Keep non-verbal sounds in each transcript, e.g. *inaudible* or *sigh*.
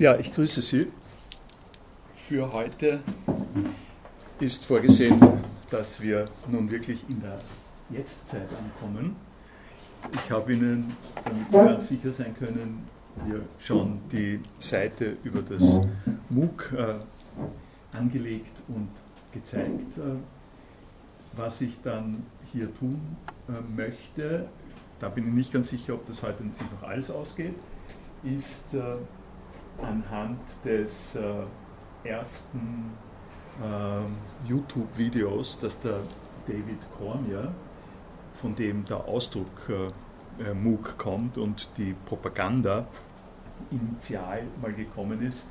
Ja, ich grüße Sie. Für heute ist vorgesehen, dass wir nun wirklich in der Jetztzeit ankommen. Ich habe Ihnen, damit Sie ganz sicher sein können, hier schon die Seite über das MOOC äh, angelegt und gezeigt. Äh, was ich dann hier tun äh, möchte, da bin ich nicht ganz sicher, ob das heute sich noch alles ausgeht, ist äh, anhand des äh, ersten äh, YouTube-Videos, das der David Cormier, von dem der Ausdruck äh, äh MOOC kommt und die Propaganda initial mal gekommen ist,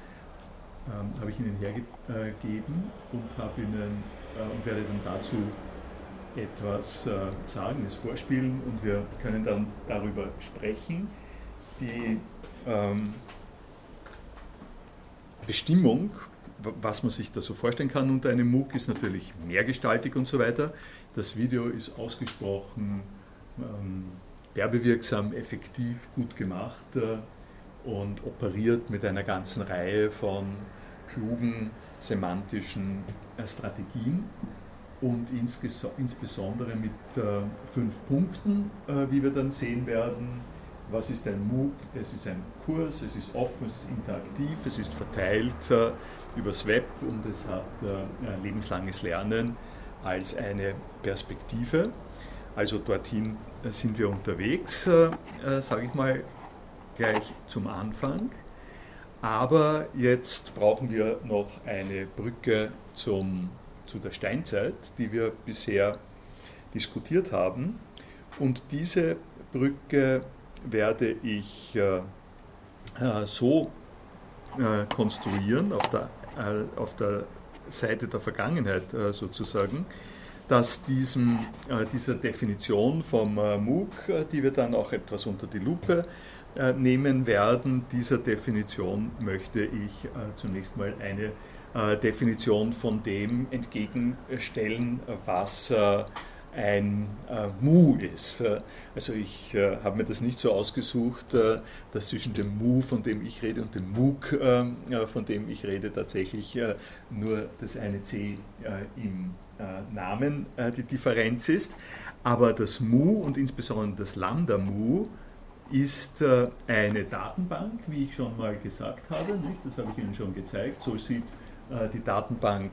ähm, habe ich Ihnen hergegeben und habe Ihnen äh, und werde dann dazu etwas äh, sagen, es vorspielen und wir können dann darüber sprechen. Die ähm, Bestimmung, was man sich da so vorstellen kann unter einem MOOC, ist natürlich mehrgestaltig und so weiter. Das Video ist ausgesprochen ähm, werbewirksam, effektiv, gut gemacht äh, und operiert mit einer ganzen Reihe von klugen semantischen äh, Strategien und insbesondere mit äh, fünf Punkten, äh, wie wir dann sehen werden was ist ein MOOC? Es ist ein Kurs, es ist offen, es ist interaktiv, es ist verteilt äh, übers Web und es hat äh, lebenslanges Lernen als eine Perspektive. Also dorthin äh, sind wir unterwegs, äh, äh, sage ich mal gleich zum Anfang. Aber jetzt brauchen wir noch eine Brücke zum, zu der Steinzeit, die wir bisher diskutiert haben. Und diese Brücke werde ich äh, äh, so äh, konstruieren, auf der, auf der Seite der Vergangenheit sozusagen, dass diesem, dieser Definition vom MOOC, die wir dann auch etwas unter die Lupe nehmen werden, dieser Definition möchte ich zunächst mal eine Definition von dem entgegenstellen, was ein äh, Mu ist. Äh, also ich äh, habe mir das nicht so ausgesucht, äh, dass zwischen dem Mu, von dem ich rede, und dem MOOC, äh, von dem ich rede, tatsächlich äh, nur das eine C im Namen die Differenz ist. Aber das Mu und insbesondere das Lambda Mu ist eine Datenbank, wie ich schon mal gesagt habe. Nicht? Das habe ich Ihnen schon gezeigt. So sieht die Datenbank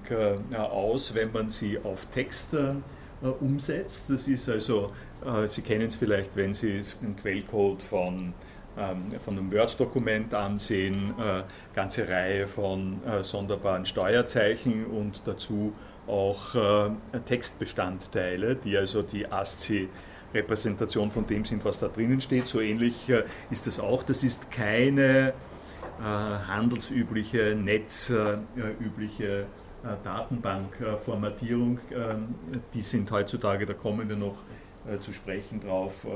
aus, wenn man sie auf Text äh, umsetzt. Das ist also, äh, Sie kennen es vielleicht, wenn Sie einen Quellcode von, ähm, von einem Word-Dokument ansehen, äh, ganze Reihe von sonderbaren Steuerzeichen und dazu auch Textbestandteile, die also die ASCII Repräsentation von dem sind, was da drinnen steht. So ähnlich ist das auch. Das ist keine handelsübliche, netzübliche äh, Datenbankformatierung, ähm, die sind heutzutage, da kommen wir noch äh, zu sprechen drauf,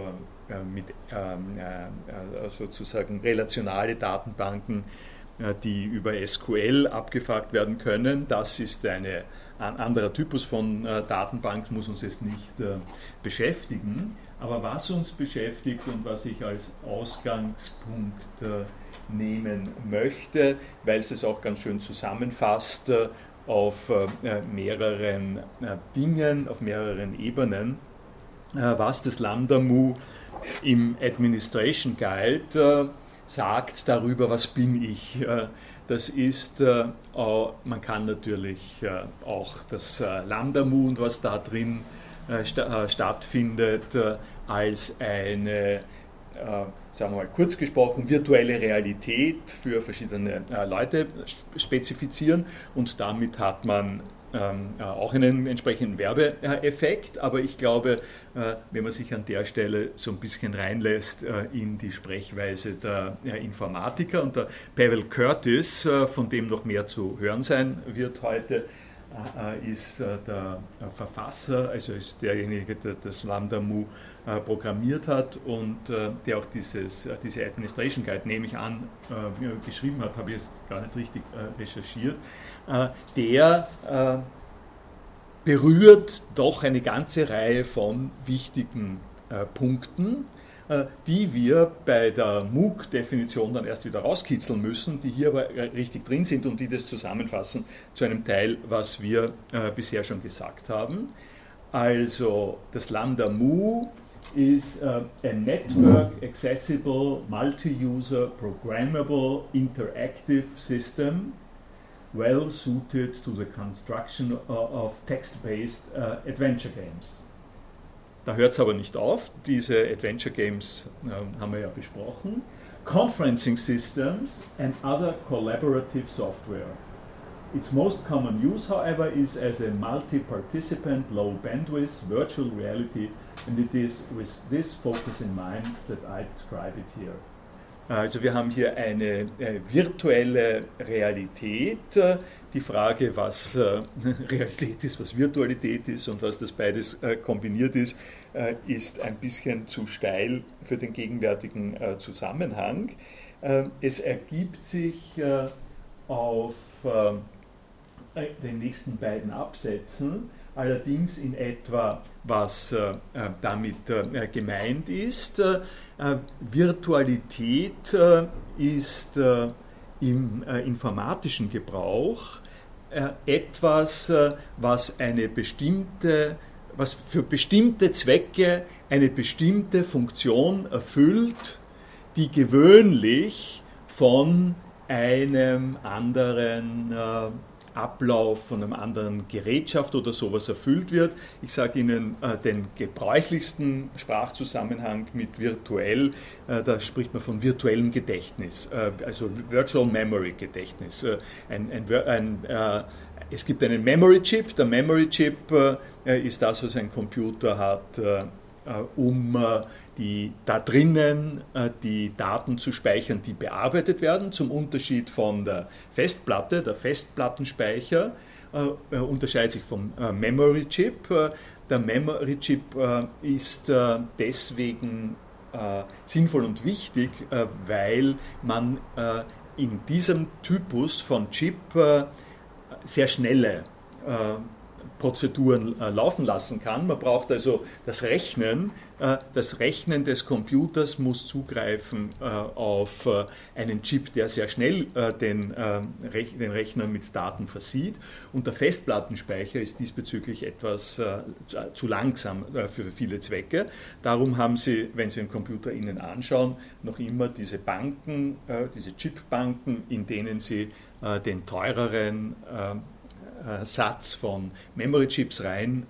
äh, mit ähm, sozusagen relationale Datenbanken, die über SQL abgefragt werden können. Das ist eine, ein anderer Typus von Datenbank, muss uns jetzt nicht beschäftigen. Aber was uns beschäftigt und was ich als Ausgangspunkt nehmen möchte, weil es es auch ganz schön zusammenfasst, auf äh, mehreren äh, Dingen, auf mehreren Ebenen, äh, was das Lambda-Mu im Administration Guide sagt darüber, was bin ich. Das ist, man kann natürlich auch das Lambda-Mu und was da drin stattfindet, als eine sagen wir mal kurz gesprochen, virtuelle Realität für verschiedene äh, Leute spezifizieren. Und damit hat man ähm, äh, auch einen entsprechenden Werbeeffekt, aber ich glaube, äh, wenn man sich an der Stelle so ein bisschen reinlässt äh, in die Sprechweise der äh, Informatiker und der Pavel Curtis, äh, von dem noch mehr zu hören sein wird heute, äh, ist der Verfasser, also ist derjenige, der das Lambda Mu äh, programmiert hat und äh, der auch dieses, äh, diese Administration Guide, nehme ich an, geschrieben hat, habe ich jetzt gar nicht richtig recherchiert, der berührt doch eine ganze Reihe von wichtigen Punkten die wir bei der MOOC-Definition dann erst wieder rauskitzeln müssen, die hier aber richtig drin sind und die das zusammenfassen zu einem Teil, was wir bisher schon gesagt haben. Also das Lambda Mu is uh, a network accessible, multi-user, programmable, interactive system well suited to the construction of text-based uh, adventure games. Da hört es aber nicht auf. Diese Adventure Games äh, haben wir ja besprochen. Conferencing Systems and other collaborative software. Its most common use, however, is as a multi-participant, low-bandwidth virtual reality, and it is with this focus in mind that I describe it here. Also wir haben hier eine äh, virtuelle Realität. Die Frage, was äh, *laughs* Realität ist, was Virtualität ist und was das beides äh, kombiniert ist, äh, ist ein bisschen zu steil für den gegenwärtigen äh, Zusammenhang. Es ergibt sich auf den nächsten beiden Absätzen, allerdings in etwa, was äh, äh damit äh, gemeint ist. Virtualität ist im informatischen Gebrauch etwas, was eine bestimmte was für bestimmte Zwecke eine bestimmte Funktion erfüllt, die gewöhnlich von einem anderen Ablauf von einem anderen Gerätschaft oder sowas erfüllt wird. Ich sage Ihnen äh, den gebräuchlichsten Sprachzusammenhang mit virtuell, äh, da spricht man von virtuellem Gedächtnis, äh, also Virtual Memory Gedächtnis. Äh, ein, ein, ein, äh, es gibt einen Memory Chip, der Memory Chip äh, ist das, was ein Computer hat, um die da drinnen äh, die Daten zu speichern, die bearbeitet werden, zum Unterschied von der Festplatte. Der Festplattenspeicher äh, äh unterscheidet sich vom Memory Chip. Der Memory Chip ist deswegen sinnvoll und wichtig, weil man in diesem Typus von Chip sehr schnelle Prozeduren laufen lassen kann. Man braucht also das Rechnen das Rechnen des Computers muss zugreifen äh, auf äh, einen Chip, der sehr schnell den, den Rechner mit Daten versieht. Und der Festplattenspeicher ist diesbezüglich etwas zu langsam für viele Zwecke. Darum haben Sie, wenn Sie einen Computer Ihnen anschauen, noch immer diese Banken, diese Chipbanken, in denen Sie den teureren Satz von Memory Chips rein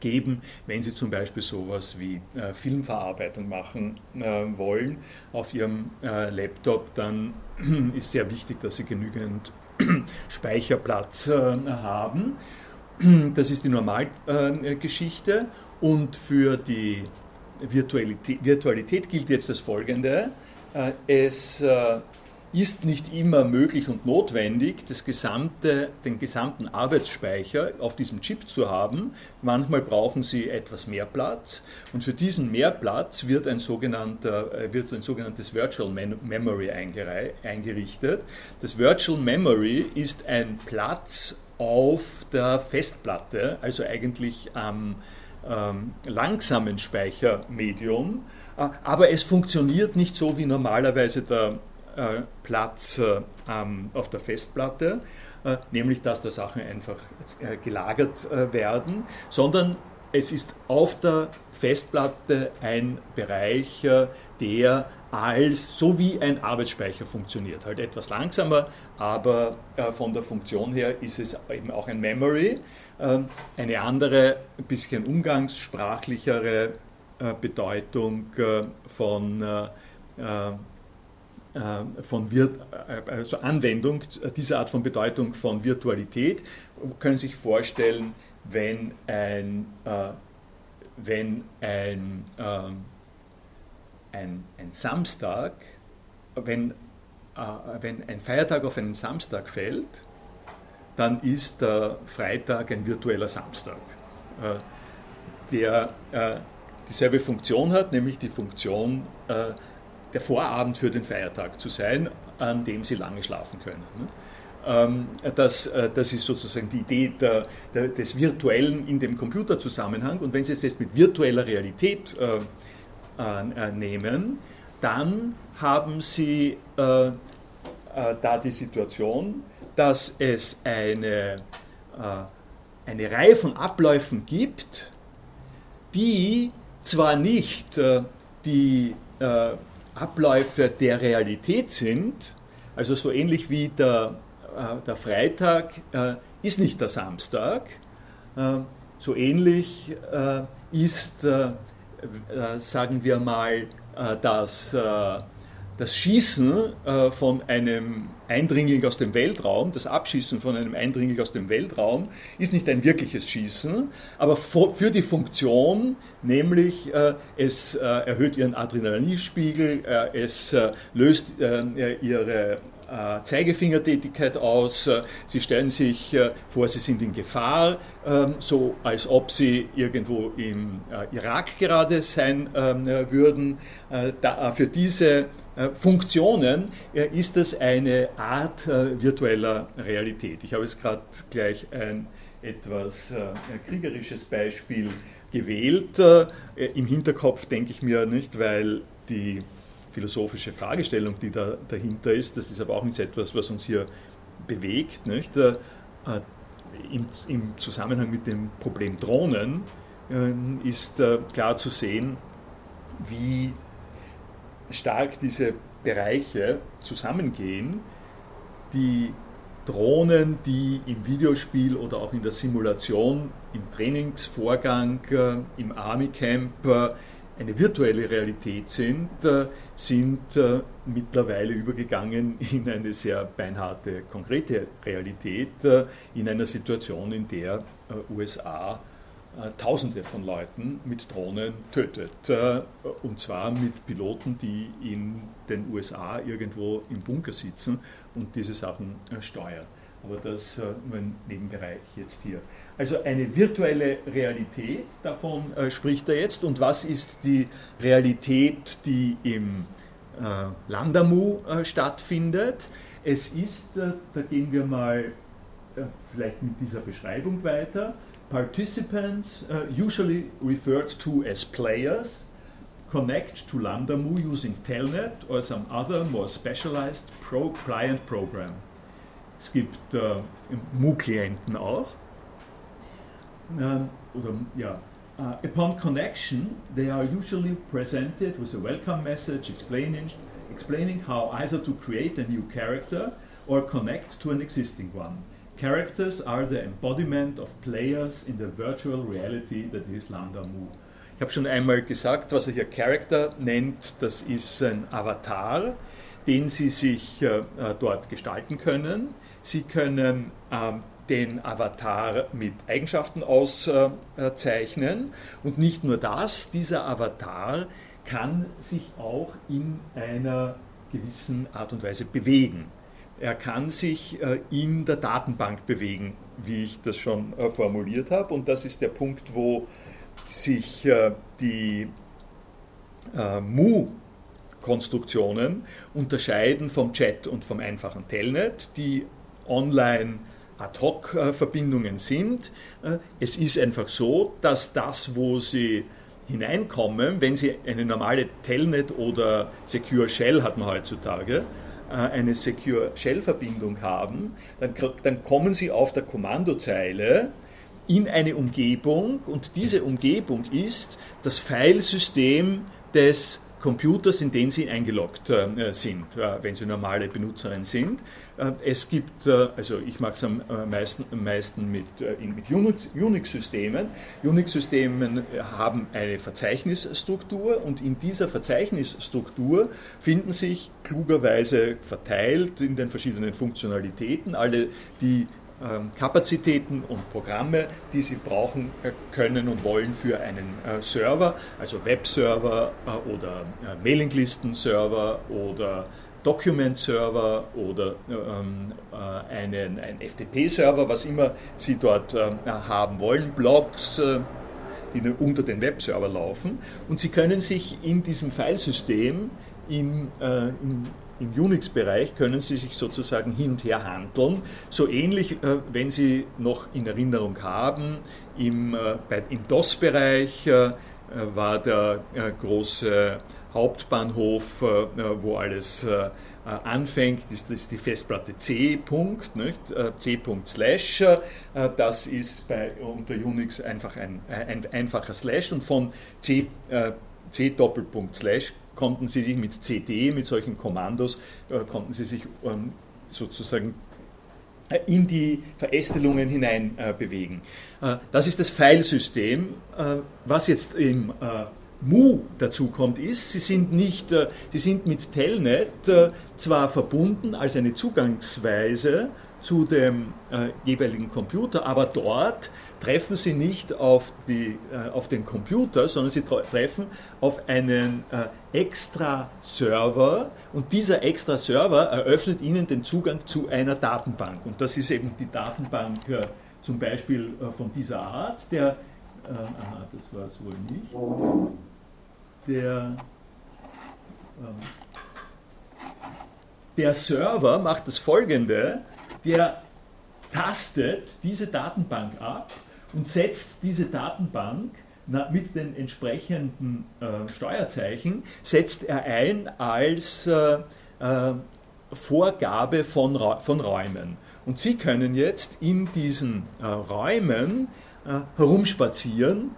geben, wenn Sie zum Beispiel sowas wie äh, Filmverarbeitung machen äh, wollen auf Ihrem äh, Laptop, dann *clears throat* ist sehr wichtig, dass Sie genügend *clears throat* Speicherplatz äh, haben. *clears throat* Das ist die Normalgeschichte und für die Virtualität, Virtualität gilt jetzt das Folgende. Äh, es äh, ist nicht immer möglich und notwendig, das gesamte, den gesamten Arbeitsspeicher auf diesem Chip zu haben. Manchmal brauchen Sie etwas mehr Platz und für diesen Mehrplatz wird ein, sogenannter, äh, wird ein sogenanntes Virtual Memory eingerichtet. Das Virtual Memory ist ein Platz auf der Festplatte, also eigentlich am ähm, langsamen Speichermedium, äh, aber es funktioniert nicht so wie normalerweise der Platz äh, auf der Festplatte, äh, nämlich dass da Sachen einfach gelagert werden, sondern es ist auf der Festplatte ein Bereich, der als so wie ein Arbeitsspeicher funktioniert. Halt etwas langsamer, aber von der Funktion her ist es eben auch ein Memory. Eine andere, ein bisschen umgangssprachlichere Bedeutung von äh, von Virt äh, also Anwendung dieser Art von Bedeutung von Virtualität. Können sich vorstellen, wenn ein, äh, wenn ein, ähm, ein, ein Samstag, wenn, wenn ein Feiertag auf einen Samstag fällt, dann ist der Freitag ein virtueller Samstag, der dieselbe Funktion hat, nämlich die Funktion der Vorabend für den Feiertag zu sein, an dem sie lange schlafen können. Ne? Ähm, das, äh, das ist sozusagen die Idee der, der, des Virtuellen in dem Computerzusammenhang. Und wenn Sie es jetzt mit virtueller Realität äh, nehmen, dann haben Sie da die Situation, dass es eine, eine Reihe von Abläufen gibt, die zwar nicht die Abläufe der Realität sind, also so ähnlich wie der, äh, der Freitag äh, ist nicht der Samstag, äh, so ähnlich äh, ist, äh, äh, sagen wir mal, das, das Schießen von einem Eindringling aus dem Weltraum, das Abschießen von einem Eindringling aus dem Weltraum, ist nicht ein wirkliches Schießen, aber für die Funktion, nämlich äh, es äh, erhöht ihren Adrenalinspiegel, äh, es löst ihre Zeigefingertätigkeit aus, sie stellen sich vor, sie sind in Gefahr, ähm, so als ob sie irgendwo im Irak gerade sein ähm, würden. Für diese äh, Funktionen äh, ist das eine Art äh, virtueller Realität. Ich habe jetzt gerade gleich ein etwas kriegerisches Beispiel gewählt. Im Hinterkopf denke ich mir nicht, weil die philosophische Fragestellung, die da dahinter ist, das ist aber auch nicht etwas, was uns hier bewegt. Nicht? Im, Im Zusammenhang mit dem Problem Drohnen ist klar zu sehen, wie stark diese Bereiche zusammengehen. Die Drohnen, die im Videospiel oder auch in der Simulation, im Trainingsvorgang, äh, im Army Camp äh, eine virtuelle Realität sind, äh, sind mittlerweile übergegangen in eine sehr beinharte, konkrete Realität, in einer Situation, in der USA Tausende von Leuten mit Drohnen tötet. Äh, und zwar mit Piloten, die in den USA irgendwo im Bunker sitzen und diese Sachen äh, steuern. Aber das nur ein Nebenbereich jetzt hier. Also eine virtuelle Realität, davon spricht er jetzt. Und was ist die Realität, die im Landamu stattfindet? Es ist, da gehen wir mal vielleicht mit dieser Beschreibung weiter, Participants, uh, usually referred to as players, connect to LambdaMu using Telnet or some other more specialized pro client program. Es gibt uh, Mu-Klienten auch. Uh, oder, ja. Uh, upon connection, they are usually presented with a welcome message explaining, explaining how either to create a new character or connect to an existing one. Characters are the embodiment of players in the virtual reality that is Lambda Mu. Ich habe schon einmal gesagt, was er hier Character nennt, das ist ein Avatar, den Sie sich äh, äh dort gestalten können. Sie können äh, den Avatar mit Eigenschaften auszeichnen. Und nicht nur das, dieser Avatar kann sich auch in einer gewissen Art und Weise bewegen. Er kann sich äh, in der Datenbank bewegen, wie ich das schon äh, formuliert habe. Und das ist der Punkt, wo sich äh, die Mu-Konstruktionen unterscheiden vom Chat und vom einfachen Telnet, die online Ad-Hoc-Verbindungen sind. Es ist einfach so, dass das, wo Sie hineinkommen, wenn Sie eine normale Telnet oder Secure Shell hat man heutzutage, eine Secure Shell-Verbindung haben, dann, dann kommen Sie auf der Kommandozeile in eine Umgebung und diese Umgebung ist das Filesystem des Computers, in den Sie eingeloggt äh, sind, äh, wenn Sie normale Benutzerin sind. Äh, es gibt, äh, also ich mag es am äh, meisten, am meisten mit, mit Unix-Systemen. Unix-Systemen haben eine Verzeichnisstruktur und in dieser Verzeichnisstruktur finden sich klugerweise verteilt in den verschiedenen Funktionalitäten alle die ähm, Kapazitäten und Programme, die Sie brauchen können und wollen für einen Server, also Webserver oder Mailinglisten-Server oder Document-Server oder ähm, einen, einen FTP-Server, was immer Sie dort haben wollen, Blogs, die unter den Webserver laufen. Und Sie können sich in diesem Filesystem in, in im Unix-Bereich können Sie sich sozusagen hin und her handeln. So ähnlich, äh, wenn Sie noch in Erinnerung haben, im, äh, im DOS-Bereich, äh, war der große Hauptbahnhof, wo alles anfängt, ist, ist die Festplatte C. -Punkt, nicht? C. Slash. Das ist bei, unter Unix einfach ein, ein einfacher Slash und von C, C Doppelpunkt Slash konnten Sie sich mit CD, mit solchen Kommandos, konnten Sie sich ähm, sozusagen äh, in die Verästelungen hinein äh, bewegen. Äh, das ist das Filesystem. was jetzt im Mu dazu kommt, ist, sie sind, nicht, sie sind mit Telnet zwar verbunden als eine Zugangsweise zu dem jeweiligen Computer, aber dort treffen sie nicht auf, die, äh, auf den Computer, sondern sie treffen auf einen äh, extra Server und dieser extra Server eröffnet ihnen den Zugang zu einer Datenbank. Und das ist eben die Datenbank äh, zum Beispiel äh, von dieser Art, der, äh, aha, das war es wohl nicht, der, ähm, der Server macht das folgende, der tastet diese Datenbank ab und setzt diese Datenbank mit den entsprechenden äh, Steuerzeichen, setzt er ein als äh, äh, Vorgabe von, von Räumen. Und Sie können jetzt in diesen äh, Räumen äh, herumspazieren,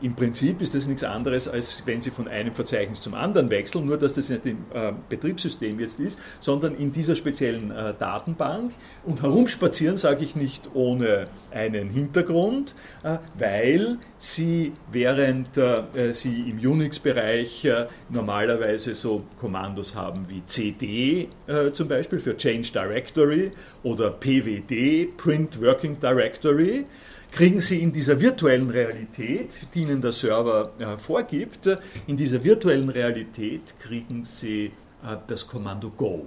im Prinzip ist das nichts anderes, als wenn Sie von einem Verzeichnis zum anderen wechseln, nur dass das nicht im äh, Betriebssystem jetzt ist, sondern in dieser speziellen äh, Datenbank. Und herumspazieren sage ich nicht ohne einen Hintergrund, äh, weil Sie, während äh, Sie im Unix-Bereich äh, normalerweise so Kommandos haben wie CD äh, zum Beispiel für Change Directory oder PWD, Print Working Directory, kriegen Sie in dieser virtuellen Realität, die Ihnen der Server äh, vorgibt, in dieser virtuellen Realität kriegen Sie äh, das Kommando Go.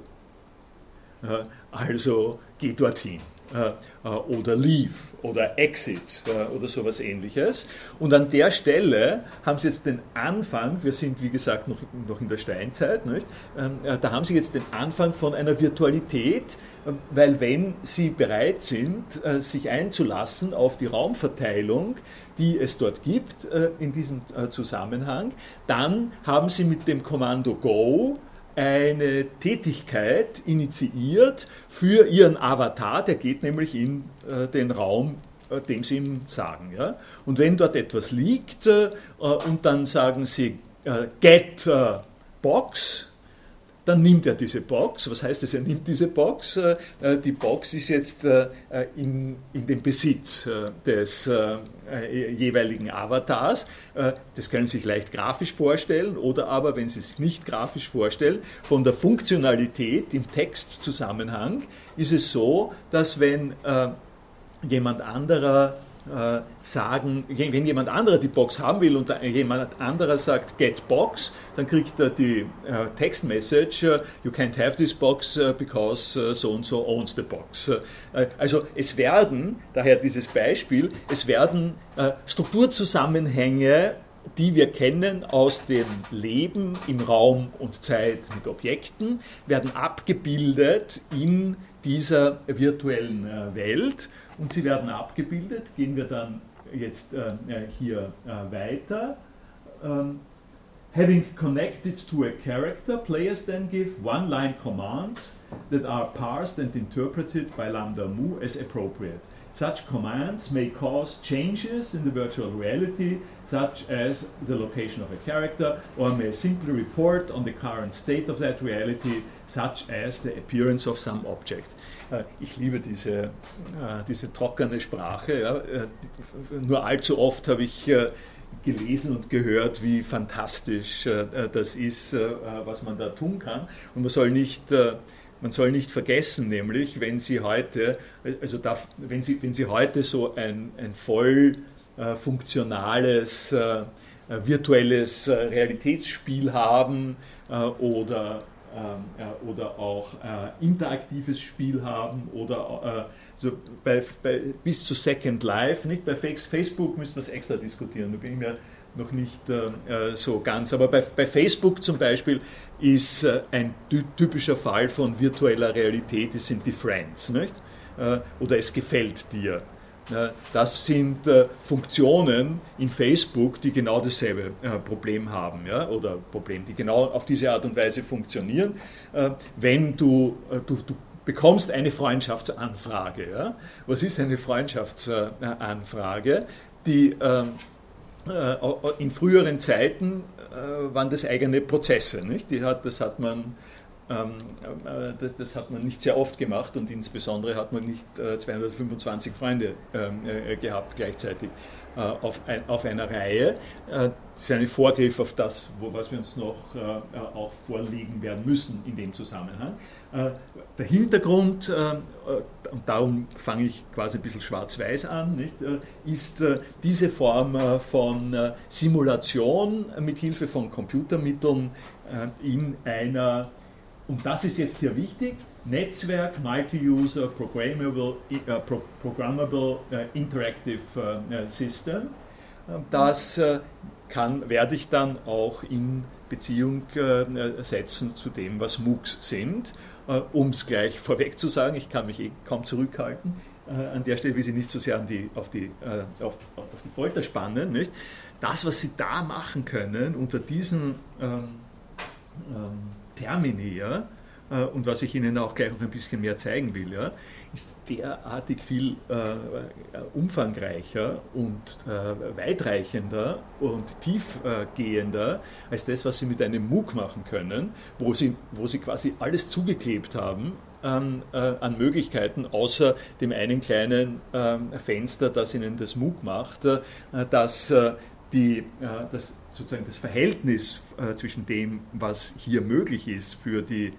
Äh, also geh dorthin. Äh, äh, oder Leave oder Exit äh, oder sowas ähnliches. Und an der Stelle haben Sie jetzt den Anfang, wir sind wie gesagt noch, noch in der Steinzeit, nicht? Ähm, da haben Sie jetzt den Anfang von einer Virtualität, weil wenn Sie bereit sind, sich einzulassen auf die Raumverteilung, die es dort gibt in diesem Zusammenhang, dann haben Sie mit dem Kommando Go eine Tätigkeit initiiert für ihren Avatar, der geht nämlich in äh, den Raum, äh, dem sie ihm sagen. Ja? Und wenn dort etwas liegt äh, und dann sagen sie äh, get äh, box, dann nimmt er diese Box. Was heißt das? Er nimmt diese Box. Äh, äh, die Box ist jetzt äh, in, in dem Besitz des jeweiligen Avatars. Das können Sie sich leicht grafisch vorstellen oder aber, wenn Sie es nicht grafisch vorstellen, von der Funktionalität im Textzusammenhang ist es so, dass wenn jemand anderer sagen, wenn jemand anderer die Box haben will und jemand anderer sagt get box, dann kriegt er die äh, Textmessage, uh, you can't have this box because so and so owns the box. also es werden, daher dieses Beispiel, es werden Strukturzusammenhänge die wir kennen aus dem Leben im Raum und Zeit mit Objekten, werden abgebildet in dieser virtuellen Welt und sie werden abgebildet. Gehen wir dann jetzt äh, äh hier äh, weiter. Um, having connected to a character, players then give one-line commands that are parsed and interpreted by lambda mu as appropriate. Such commands may cause changes in the virtual reality, such as the location of a character, or may simply report on the current state of that reality, such as the appearance of some object. Äh, ich liebe diese, äh, diese trockene Sprache. Äh, nur allzu oft habe ich gelesen und gehört, wie fantastisch das ist, was man da tun kann. Und man soll nicht man soll nicht vergessen, nämlich, wenn Sie heute, also darf, wenn, Sie, wenn Sie heute so ein, ein voll funktionales virtuelles Realitätsspiel haben oder oder auch äh, interaktives Spiel haben oder äh, so bei, bei, bis zu Second Life. Nicht? Bei Facebook müssen wir es extra diskutieren, da bin ich mir noch nicht äh, so ganz. Aber bei, bei, Facebook zum Beispiel ist äh, ein typischer Fall von virtueller Realität, das sind die Friends. Nicht? Äh, oder es gefällt dir. Das sind Funktionen in Facebook, die genau dasselbe Problem haben ja, oder Problem, die genau auf diese Art und Weise funktionieren. Wenn du, du, du bekommst eine Freundschaftsanfrage. Ja? Was ist eine Freundschaftsanfrage? Die ähm, äh, in früheren Zeiten äh, waren das eigene Prozesse. Nicht? Die hat, das, hat man, äh, das hat man nicht sehr oft gemacht und insbesondere hat man nicht 225 Freunde ähm, gehabt gleichzeitig auf, ein, auf einer Reihe. Das ist ein Vorgriff auf das, was wir uns noch auch vorlegen werden müssen in dem Zusammenhang. Äh, der Hintergrund, äh, äh, und darum fange ich quasi ein bisschen schwarz-weiß an, ist diese Form von Simulation mit Hilfe von Computermitteln in einer, und das ist jetzt hier wichtig, Netzwerk, Multi-User, Programmable, Programmable Interactive System. Das kann, werde ich dann auch in Beziehung setzen zu dem, was MOOCs sind äh, um es gleich vorweg zu sagen, ich kann mich eh kaum zurückhalten. Äh, an der Stelle will sie nicht so sehr die, auf, die, äh, auf, auf die Folter spannen. Nicht? Das, was sie da machen können unter diesen ähm, ähm, Termini, ja, äh, und was ich Ihnen auch gleich noch ein bisschen mehr zeigen will, ja, ist derartig viel äh, umfangreicher und äh, weitreichender und tiefgehender als das, was Sie mit einem MOOC machen können, wo Sie, wo Sie quasi alles zugeklebt haben an, äh, an, Möglichkeiten, außer dem einen kleinen äh, Fenster, das Ihnen das MOOC macht, äh, dass die, das, sozusagen das Verhältnis zwischen dem, was hier möglich ist für die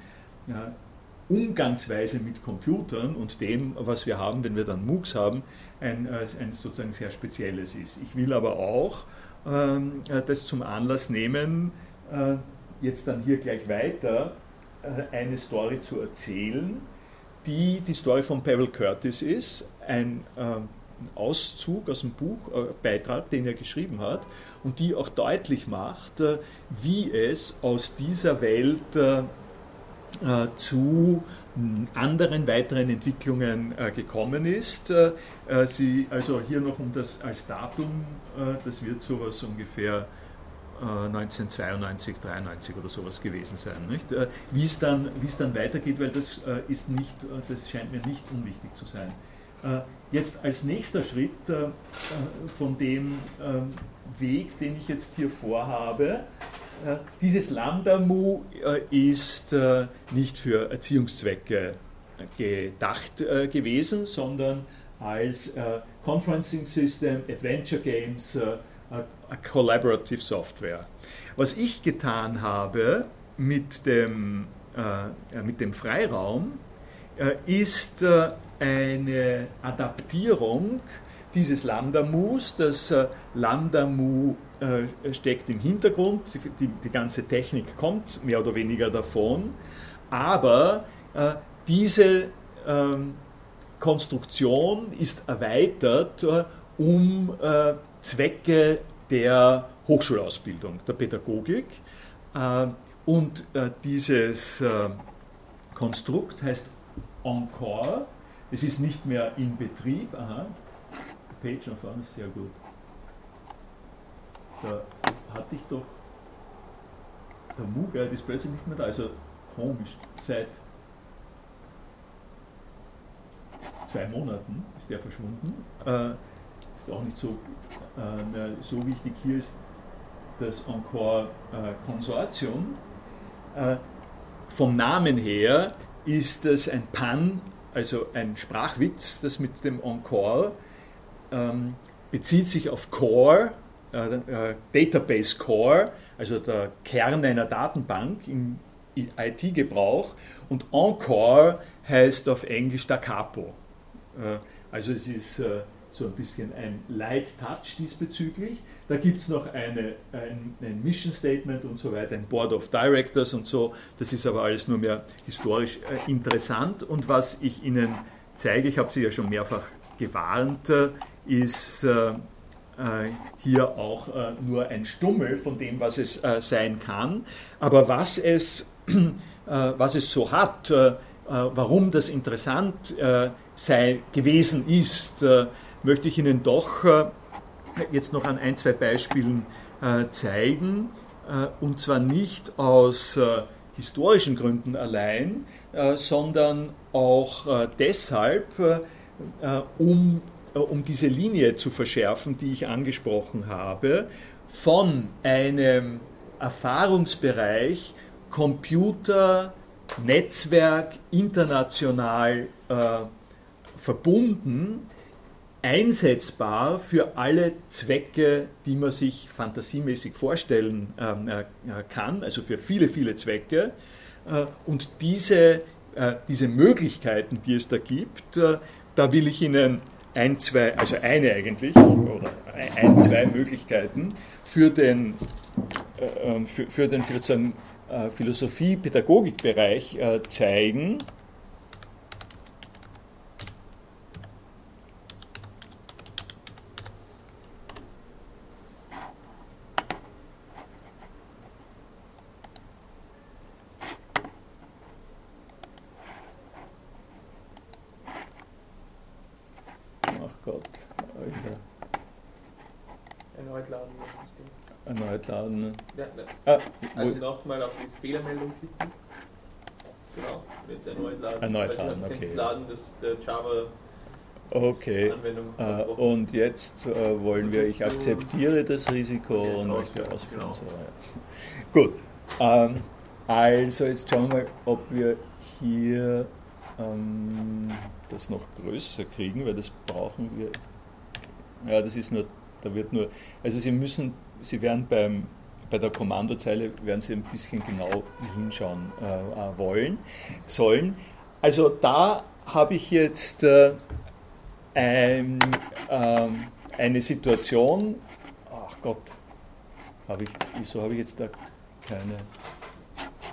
Umgangsweise mit Computern und dem, was wir haben, wenn wir dann MOOCs haben, ein, äh, ein sozusagen sehr spezielles ist. Ich will aber auch ähm, äh, das zum Anlass nehmen, äh, jetzt dann hier gleich weiter äh, eine Story zu erzählen, die die Story von Pavel Curtis ist, ein äh, Auszug aus dem Buch, äh, Beitrag, den er geschrieben hat, und die auch deutlich macht, wie es aus dieser Welt äh, zu hm, anderen weiteren Entwicklungen äh, gekommen ist. Äh, sie, also hier noch um das als Datum, das wird sowas ungefähr 1992, 93 oder sowas gewesen sein. Nicht? Wie, es dann, wie es dann weitergeht, weil das, ist nicht, das scheint mir nicht unwichtig zu sein. Jetzt als nächster Schritt von dem ähm, Weg, den ich jetzt hier vorhabe, äh, dieses Lambda-Mu äh, ist äh, nicht für Erziehungszwecke gedacht gewesen, sondern als Conferencing System, Adventure Games, Collaborative Software. Was ich getan habe mit dem, mit dem Freiraum, ist eine Adaptierung dieses Lambda-Mus. Das Lambda-Mu äh, steckt im Hintergrund, die, die, ganze Technik kommt mehr oder weniger davon, aber äh, diese ähm, Konstruktion ist erweitert äh, um äh, Zwecke der Hochschulausbildung, der Pädagogik. Äh, und äh, dieses Konstrukt heißt Encore. Es ist nicht mehr in Betrieb. Aha. Page nach vorne ist sehr gut da hatte ich doch, der Muga ist plötzlich nicht mehr da, also komisch, seit zwei Monaten ist der verschwunden. Äh, ist auch nicht so, äh, so wichtig. Hier ist das Encore äh, Konsortium. Äh, vom Namen her ist es ein Pan, also ein Sprachwitz, das mit dem Encore ähm, bezieht sich auf Core, äh, äh, Database Core, also der Kern einer Datenbank im IT-Gebrauch und Encore heißt auf Englisch Da Capo. Äh, also es ist so ein bisschen ein Light Touch diesbezüglich. Da gibt es noch eine, ein, ein, Mission Statement und so weiter, ein Board of Directors und so. Das ist aber alles nur mehr historisch äh, interessant. Und was ich Ihnen zeige, ich habe Sie ja schon mehrfach gewarnt, äh, ist äh, äh, hier auch äh, nur ein Stummel von dem, was es äh, sein kann. Aber was es, *clears throat* was es so hat, warum das interessant sei, gewesen ist, möchte ich Ihnen doch jetzt noch an ein, zwei Beispielen äh, zeigen, äh, und zwar nicht aus äh, historischen Gründen allein, sondern auch deshalb, um, um diese Linie zu verschärfen, die ich angesprochen habe, von einem Erfahrungsbereich Computer, Netzwerk international äh, verbunden, einsetzbar für alle Zwecke, die man sich fantasiemäßig vorstellen ähm, äh, kann, also für viele, viele Zwecke. Äh, und diese, äh, diese Möglichkeiten, die es da gibt, äh, da will ich Ihnen ein, zwei, also eine eigentlich, oder ein, zwei Möglichkeiten für den, äh, für, für den äh, Philosophie-Pädagogik-Bereich äh, zeigen. Ach Gott, Alter. Erneut laden muss das Ding. Erneut Ja, ne. Ah, Also nochmal auf die Fehlermeldung klicken. Genau. Und jetzt erneut laden. Erneut laden, okay. das Laden des, der okay. Java-Anwendung Äh, und jetzt äh, wollen wir, ich akzeptiere das Risiko jetzt und möchte ausführen, ausführen. genau. So, ja. Gut, ähm, also jetzt schauen wir mal, ob wir hier ähm, das noch größer kriegen, weil das brauchen wir. Ja, das ist nur, da wird nur, also Sie müssen, Sie werden beim, bei der Kommandozeile werden Sie ein bisschen genau hinschauen äh, äh, wollen, sollen. Also da habe ich jetzt äh, ein, ähm, eine Situation, ach Gott, habe ich, wieso habe ich jetzt da keine,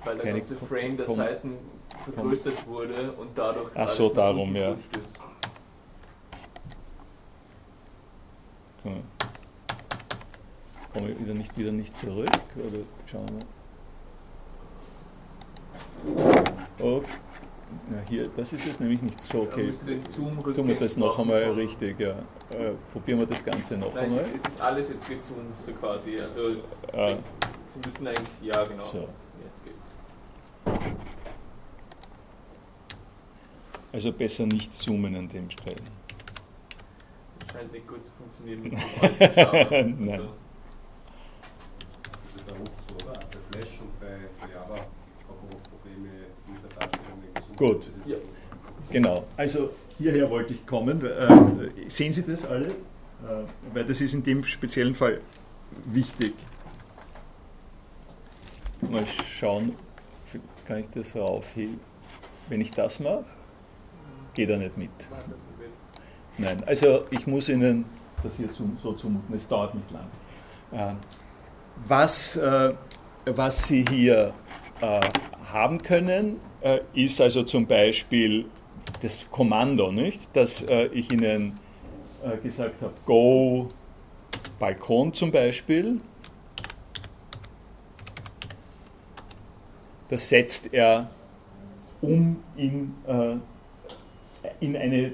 Weil der ganze Frame der Seiten vergrößert wurde und dadurch Ach so, darum, ja. ist. Komme ich wieder nicht, wieder nicht zurück, oder schauen wir. Oh, na hier, das ist es nämlich nicht so, okay. Tun wir das noch einmal von- richtig, ja. Äh, probieren wir das Ganze noch Nein, einmal. es, es ist alles jetzt gezoomt, so quasi. Also, Äh, Sie müssten eigentlich, ja, genau. so. Jetzt geht's. Also besser nicht zoomen an dem Stellen. Das scheint nicht gut zu funktionieren *laughs* mit dem alten Java. Nein. Also, So, oder? Bei Flash und bei, bei Java hat man oft Probleme mit der Darstellung. Gut. Ja. Genau, also hierher wollte ich kommen. Äh, sehen Sie das alle? Äh, weil das ist in dem speziellen Fall wichtig. Mal schauen, kann ich das so aufheben? Wenn ich das mache, geht er nicht mit. Nein, also ich muss Ihnen das hier zum, so zumuten, es dauert nicht lang. Ähm, was, äh, was Sie hier äh, haben können, äh, ist also zum Beispiel das Kommando, nicht? dass äh, ich Ihnen äh, gesagt habe, Go Balkon zum Beispiel. Das setzt er um in, äh, in eine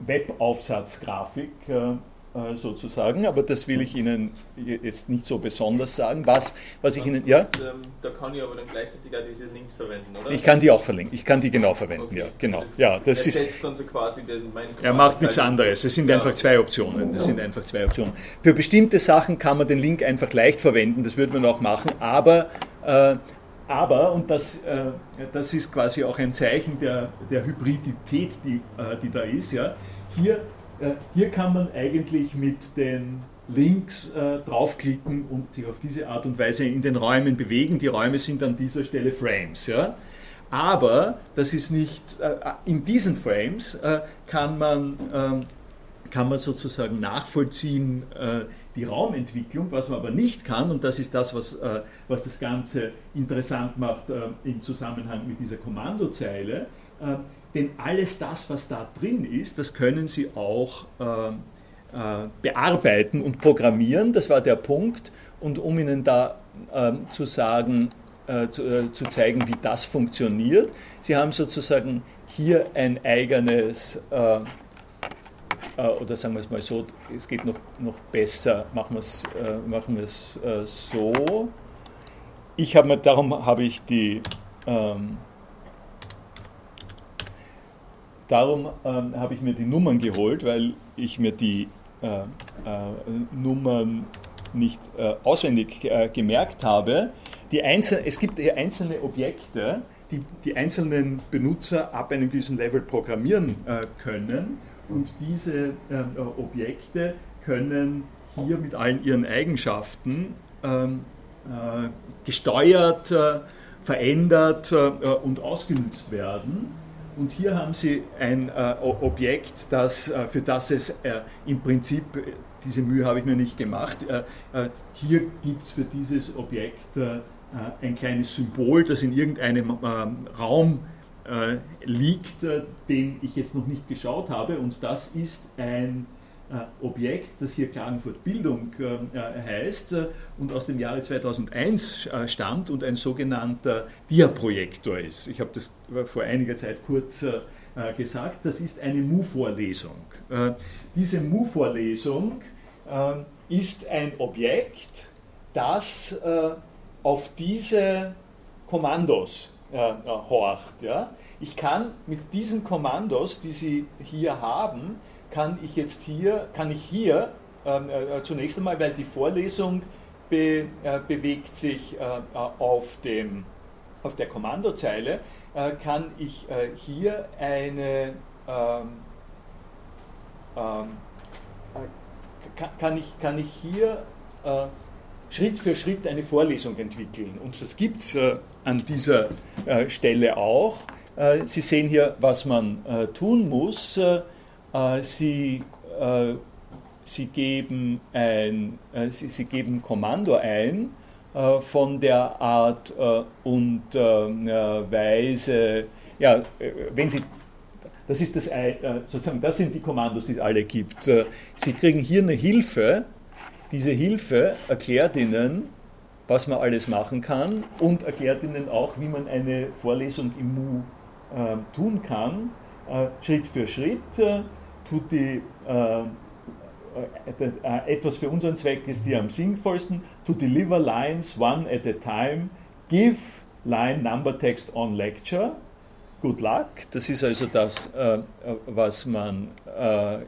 Webaufsatzgrafik äh, sozusagen, aber das will ich Ihnen jetzt nicht so besonders sagen. Was, was ich Ihnen, ja, ähm, da kann ich aber dann gleichzeitig auch diese Links verwenden, oder? ich kann die auch verlinken, ich kann die genau verwenden, Okay. ja, genau. Das Ja, das ist, dann so quasi den, meinen er macht nichts anderes. Es sind Ja. einfach zwei Optionen. Das sind einfach zwei Optionen. Für bestimmte Sachen kann man den Link einfach leicht verwenden, das würde man auch machen, aber, äh, aber und das, äh, das ist quasi auch ein Zeichen der, der Hybridität, die, äh, die da ist, ja. Hier, äh, hier kann man eigentlich mit den Links äh, draufklicken und sich auf diese Art und Weise in den Räumen bewegen. Die Räume sind an dieser Stelle Frames. Ja? Aber das ist nicht, äh, in diesen Frames äh, kann, man, ähm, kann man sozusagen nachvollziehen äh, die Raumentwicklung, was man aber nicht kann, und das ist das, was, äh, was das Ganze interessant macht äh, im Zusammenhang mit dieser Kommandozeile. Äh, denn alles das, was da drin ist, das können Sie auch äh, äh, bearbeiten und programmieren. Das war der Punkt. Und um Ihnen da ähm, zu sagen, äh, zu, äh, zu zeigen, wie das funktioniert, Sie haben sozusagen hier ein eigenes, äh, äh, oder sagen wir es mal so, es geht noch, noch besser, machen wir es, äh, machen wir es äh, so. Ich habe mir, darum habe ich die, ähm, darum ähm, habe ich mir die Nummern geholt, weil ich mir die äh, äh, Nummern nicht äh, auswendig gemerkt habe. Die einzel es gibt hier einzelne Objekte, die die einzelnen Benutzer ab einem gewissen Level programmieren können und diese äh, Objekte können hier mit allen ihren Eigenschaften ähm, äh, gesteuert, äh, verändert äh, und ausgenutzt werden. Und hier haben Sie ein äh, Objekt, das, äh, für das es im Prinzip, diese Mühe habe ich mir nicht gemacht, hier gibt es für dieses Objekt ein kleines Symbol, das in irgendeinem ähm, Raum äh, liegt, äh, den ich jetzt noch nicht geschaut habe. Und das ist ein äh, Objekt, das hier Klagenfurt Bildung äh, heißt äh, und aus dem Jahre 2001 äh, stammt und ein sogenannter Diaprojektor ist. Ich habe das vor einiger Zeit kurz gesagt. Das ist eine MU-Vorlesung. diese MU-Vorlesung ist ein Objekt, das auf diese Kommandos äh, horcht. Ich kann mit diesen Kommandos, die Sie hier haben, kann ich jetzt hier, kann ich hier ähm, äh, zunächst einmal, weil die Vorlesung be, äh, bewegt sich äh, auf, dem, auf der Kommandozeile, äh, kann ich äh, hier eine ähm, ähm, kann, ich, kann ich hier Schritt für Schritt eine Vorlesung entwickeln. Und das gibt es äh, an dieser äh, Stelle auch. Äh, Sie sehen hier, was man äh, tun muss. Äh, äh, Sie, Sie, geben ein Sie, Sie, geben Kommando ein von der Art und Weise, ja, wenn Sie das ist das, sozusagen, das sind die Kommandos, die es alle gibt. Sie kriegen hier eine Hilfe, diese Hilfe erklärt Ihnen, was man alles machen kann und erklärt Ihnen auch, wie man eine Vorlesung im MU äh, tun kann. Äh, Schritt für Schritt äh, tut die äh, äh, äh, etwas für unseren Zweck ist die am sinnvollsten. To deliver lines one at a time, give line number text on lecture. Good luck. Das ist also das, was man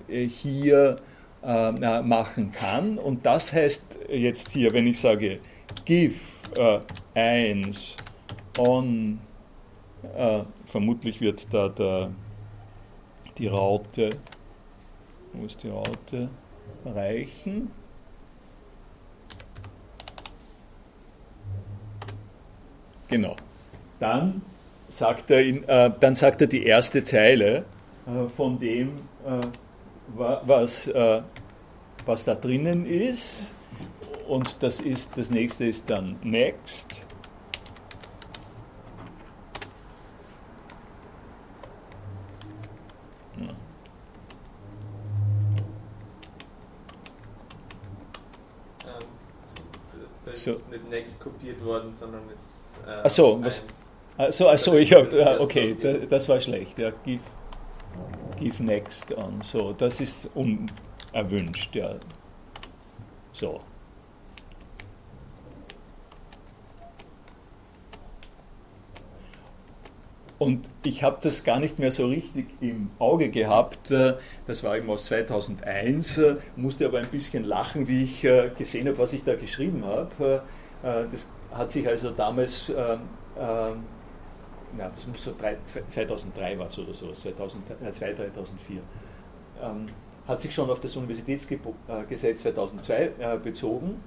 hier äh, machen kann. Und das heißt jetzt hier, wenn ich sage give äh, 1 on, äh, vermutlich wird da der, die Raute, ist die Raute, reichen. Genau. Dann sagt er, in, äh, dann sagt er die erste Zeile äh, von dem, äh, was, äh, was da drinnen ist. Und das, ist, das nächste ist dann Next. Da ist so. nicht Next kopiert worden, sondern ist. Äh, Achso, was. Achso, achso ich habe. Okay, das war schlecht. Ja, give give next an. So, das ist unerwünscht, ja. So. Und ich habe das gar nicht mehr so richtig im Auge gehabt. Äh, das war eben aus 2001, äh, musste aber ein bisschen lachen, wie ich äh, gesehen habe, was ich da geschrieben habe. Das hat sich also damals ja, das muss so drei, 2003 war es oder so, 2002, 2004, ähm, hat sich schon auf das Universitätsgesetz 2002 äh, bezogen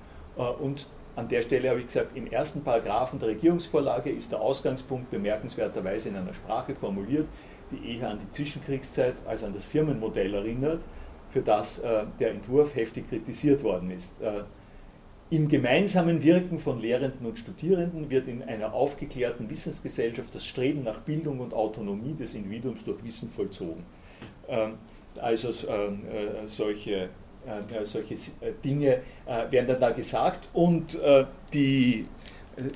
und an der Stelle habe ich gesagt, im ersten Paragraphen der Regierungsvorlage ist der Ausgangspunkt bemerkenswerterweise in einer Sprache formuliert, die eher an die Zwischenkriegszeit als an das Firmenmodell erinnert, für das äh, der Entwurf heftig kritisiert worden ist. Äh, im gemeinsamen Wirken von Lehrenden und Studierenden wird in einer aufgeklärten Wissensgesellschaft das Streben nach Bildung und Autonomie des Individuums durch Wissen vollzogen. Ähm, also ähm, äh, solche, solche äh, Dinge werden dann da gesagt und die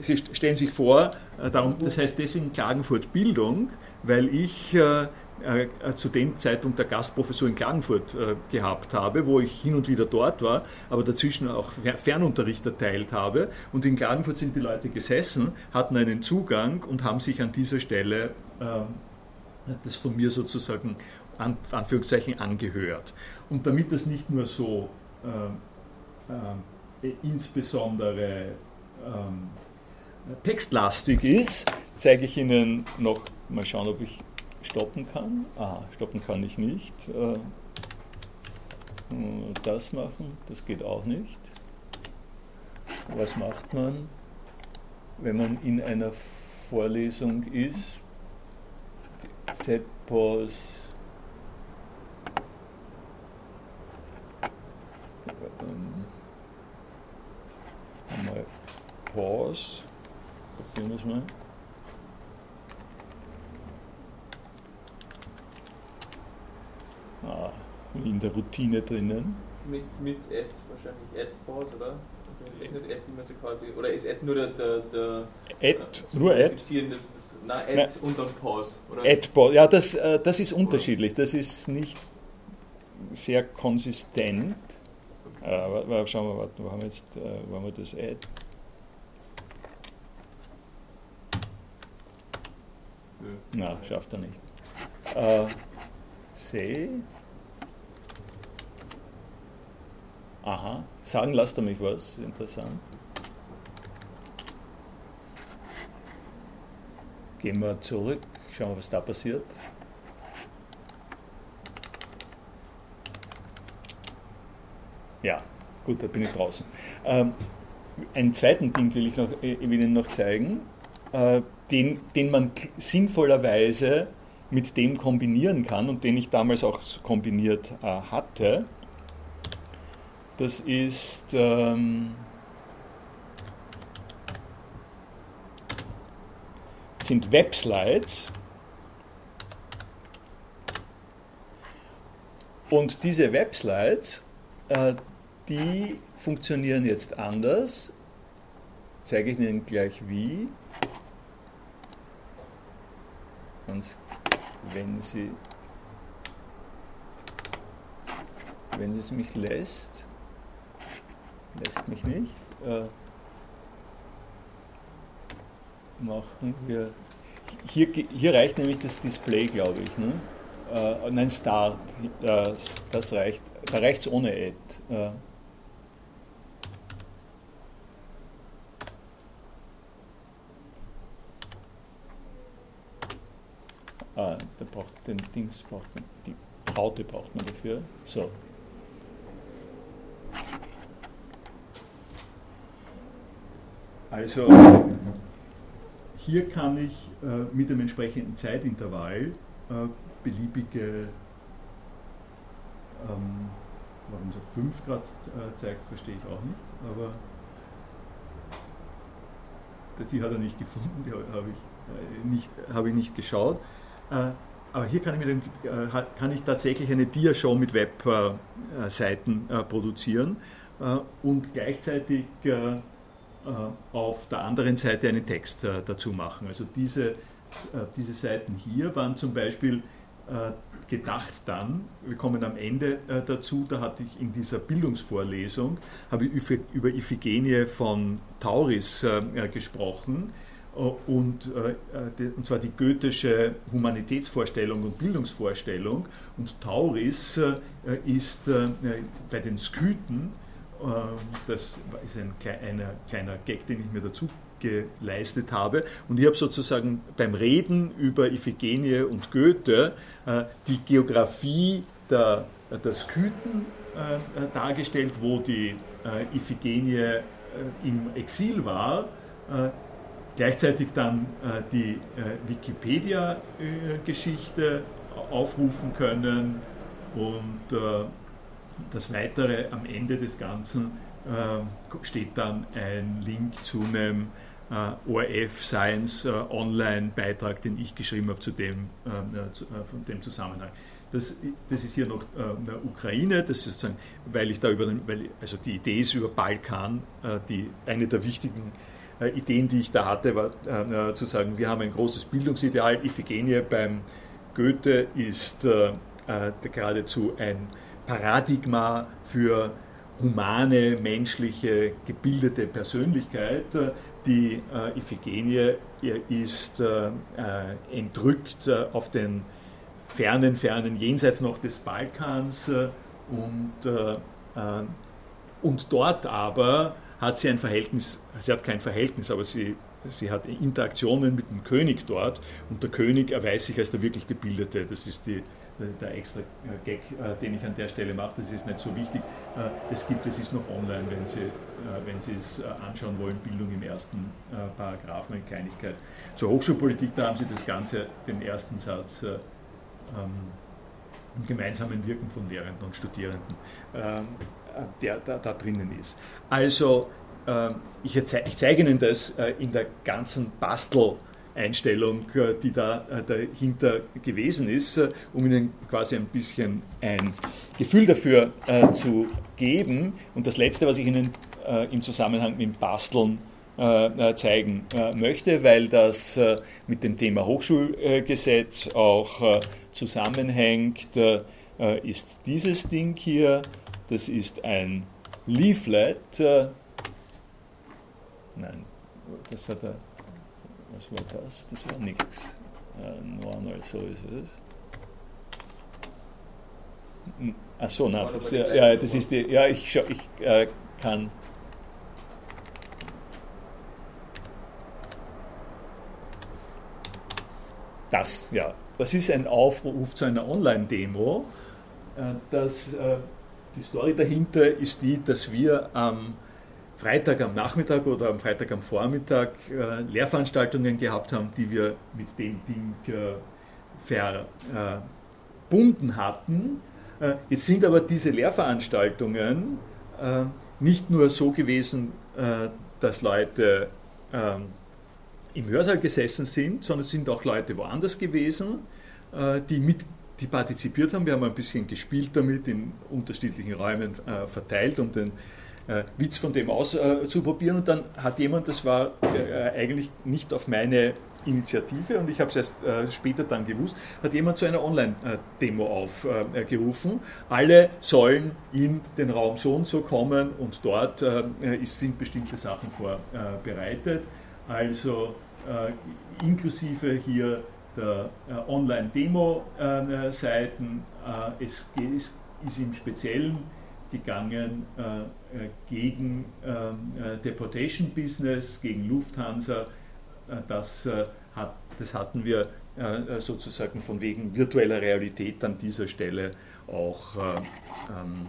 Sie stellen sich vor, äh, darum, das heißt deswegen Klagenfurt Bildung, weil ich äh, äh, zu dem Zeitpunkt der Gastprofessur in Klagenfurt äh, gehabt habe, wo ich hin und wieder dort war, aber dazwischen auch Fernunterricht erteilt habe. Und in Klagenfurt sind die Leute gesessen, hatten einen Zugang und haben sich an dieser Stelle ähm, das von mir sozusagen an, Anführungszeichen angehört. Und damit das nicht nur so äh, äh, insbesondere ähm, textlastig ist, zeige ich Ihnen noch, mal schauen, ob ich stoppen kann. Ah, stoppen kann ich nicht. Äh, das machen, das geht auch nicht. Was macht man, wenn man in einer Vorlesung ist? Set Ähm, einmal Pause. Probieren wir es mal. Ah, in der Routine drinnen. Mit, mit Add wahrscheinlich Add Pause, oder? Also ist nicht Add immer so quasi, oder ist Add nur der, der, der Add, äh, nur Add? Das, das, nein, Add nein. und dann Pause, oder? Add Pause, ja, das, äh, das ist unterschiedlich, das ist nicht sehr konsistent. Äh, schauen wir, warten, wo haben wir jetzt, äh, wo haben wir das Add? Na, schafft er nicht. Äh, See. Aha, sagen lasst er mich was, interessant. Gehen wir zurück, schauen wir, was da passiert. Ja, gut, da bin ich draußen. Ähm, einen zweiten Ding will ich, noch, äh, will Ihnen noch zeigen, äh, den, den man sinnvollerweise mit dem kombinieren kann und den ich damals auch kombiniert äh, hatte. Das ist ähm, sind Webslides. Und diese Webslides, äh, die funktionieren jetzt anders. Zeige ich Ihnen gleich wie. Ganz wenn sie, wenn es mich lässt, lässt mich nicht, äh, machen wir, hier, hier reicht nämlich das Display, glaube ich, ne? Äh, nein, Start, äh, das reicht, da reicht es ohne Ad. Ah, da braucht den Dings, braucht man, die Raute braucht man dafür. So. Also hier kann ich äh, mit dem entsprechenden Zeitintervall äh, beliebige, ähm, warum so 5 Grad äh, zeigt, verstehe ich auch nicht, aber die hat er nicht gefunden, die habe ich, äh, nicht, hab ich nicht geschaut. Äh, aber hier kann ich, dem, äh, kann ich, tatsächlich eine Dia-Show mit Webseiten äh, produzieren und gleichzeitig auf der anderen Seite einen Text dazu machen. Also diese, diese Seiten hier waren zum Beispiel gedacht dann, wir kommen am Ende dazu, da hatte ich in dieser Bildungsvorlesung, habe ich über Iphigenie von Tauris gesprochen, und, äh, und zwar die goethische Humanitätsvorstellung und Bildungsvorstellung. Und Tauris äh, ist bei den Skythen, das ist ein kleiner, kleiner Gag, den ich mir dazu geleistet habe. Und ich habe sozusagen beim Reden über Iphigenie und Goethe die Geografie der, der Skythen dargestellt, wo die Iphigenie im Exil war gleichzeitig dann äh, die äh, Wikipedia-Geschichte aufrufen können und äh, das Weitere am Ende des Ganzen steht dann ein Link zu einem ORF Science Online-Beitrag, den ich geschrieben habe zu dem, zu, von dem Zusammenhang. Das, das, ist hier noch äh, Ukraine, das ist sozusagen, weil ich da über den, weil, also die Idee ist über Balkan, äh, die eine der wichtigen Ideen, die ich da hatte, war zu sagen, wir haben ein großes Bildungsideal. Iphigenie beim Goethe ist geradezu ein Paradigma für humane, menschliche, gebildete Persönlichkeit. Die äh, Iphigenie ist äh, entrückt äh, auf den fernen, fernen, jenseits noch des Balkans äh, und, äh, äh, und dort aber hat sie ein Verhältnis, sie hat kein Verhältnis, aber sie, sie hat Interaktionen mit dem König dort und der König erweist sich als der wirklich Gebildete. Das ist die, der extra Gag, den ich an der Stelle mache, das ist nicht so wichtig. Das gibt es, ist noch online, wenn Sie, wenn Sie es anschauen wollen, Bildung im ersten Paragraphen, eine Kleinigkeit. Zur Hochschulpolitik, da haben Sie das Ganze, den ersten Satz ähm, im gemeinsamen Wirken von Lehrenden und Studierenden, ähm, der da, da, drinnen ist. Also ähm, ich, ich, zeige Ihnen das äh, in der ganzen Bastel-Einstellung, äh, die da äh, dahinter gewesen ist, um Ihnen quasi ein bisschen ein Gefühl dafür zu geben. Und das Letzte, was ich Ihnen im Zusammenhang mit dem Basteln zeigen möchte, weil das mit dem Thema Hochschulgesetz auch zusammenhängt, ist dieses Ding hier. Das ist ein Leaflet. Äh, nein, das hat er. Was war das? Das war nichts. Äh, nur einmal so ist es. Achso, nein, das, ja, das ist die. Ja, ich, ich äh, kann. Das, ja, das ist ein Aufruf zu einer Online-Demo. Äh, äh, die Story dahinter ist die, dass wir am Freitag am Nachmittag oder am Freitag am Vormittag äh, Lehrveranstaltungen gehabt haben, die wir mit dem Ding verbunden hatten. Jetzt sind aber diese Lehrveranstaltungen nicht nur so gewesen, dass Leute ähm, im Hörsaal gesessen sind, sondern es sind auch Leute woanders gewesen, äh, die mit die partizipiert haben. Wir haben ein bisschen gespielt damit, in unterschiedlichen Räumen äh, verteilt, um den äh, Witz von dem auszuprobieren. Und dann hat jemand, das war eigentlich nicht auf meine Initiative und ich habe es erst äh, später dann gewusst, hat jemand zu einer Online-Demo aufgerufen. Alle sollen in den Raum so und so kommen und dort äh, ist, sind bestimmte Sachen vorbereitet. Also äh, inklusive hier der äh, Online-Demo-Seiten. Äh, es ist, im Speziellen gegangen gegen Deportation Business, gegen Lufthansa. Das, hat, das hatten wir sozusagen von wegen virtueller Realität an dieser Stelle auch ähm,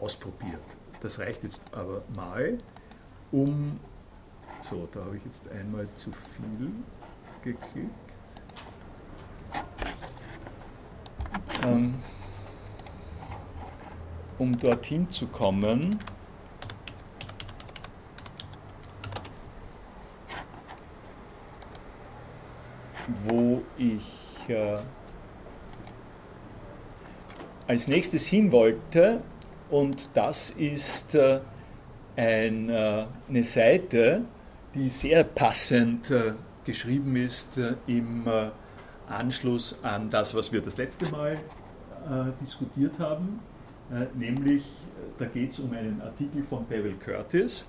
ausprobiert. Das reicht jetzt aber mal, um so, da habe ich jetzt einmal zu viel geklickt. Ähm, um dorthin zu kommen, wo ich äh, als nächstes hin wollte, und das ist äh, ein, äh, eine Seite, die sehr passend äh, geschrieben ist äh, im äh, Anschluss an das, was wir das letzte Mal äh, diskutiert haben, nämlich da geht es um einen Artikel von Bevel Curtis.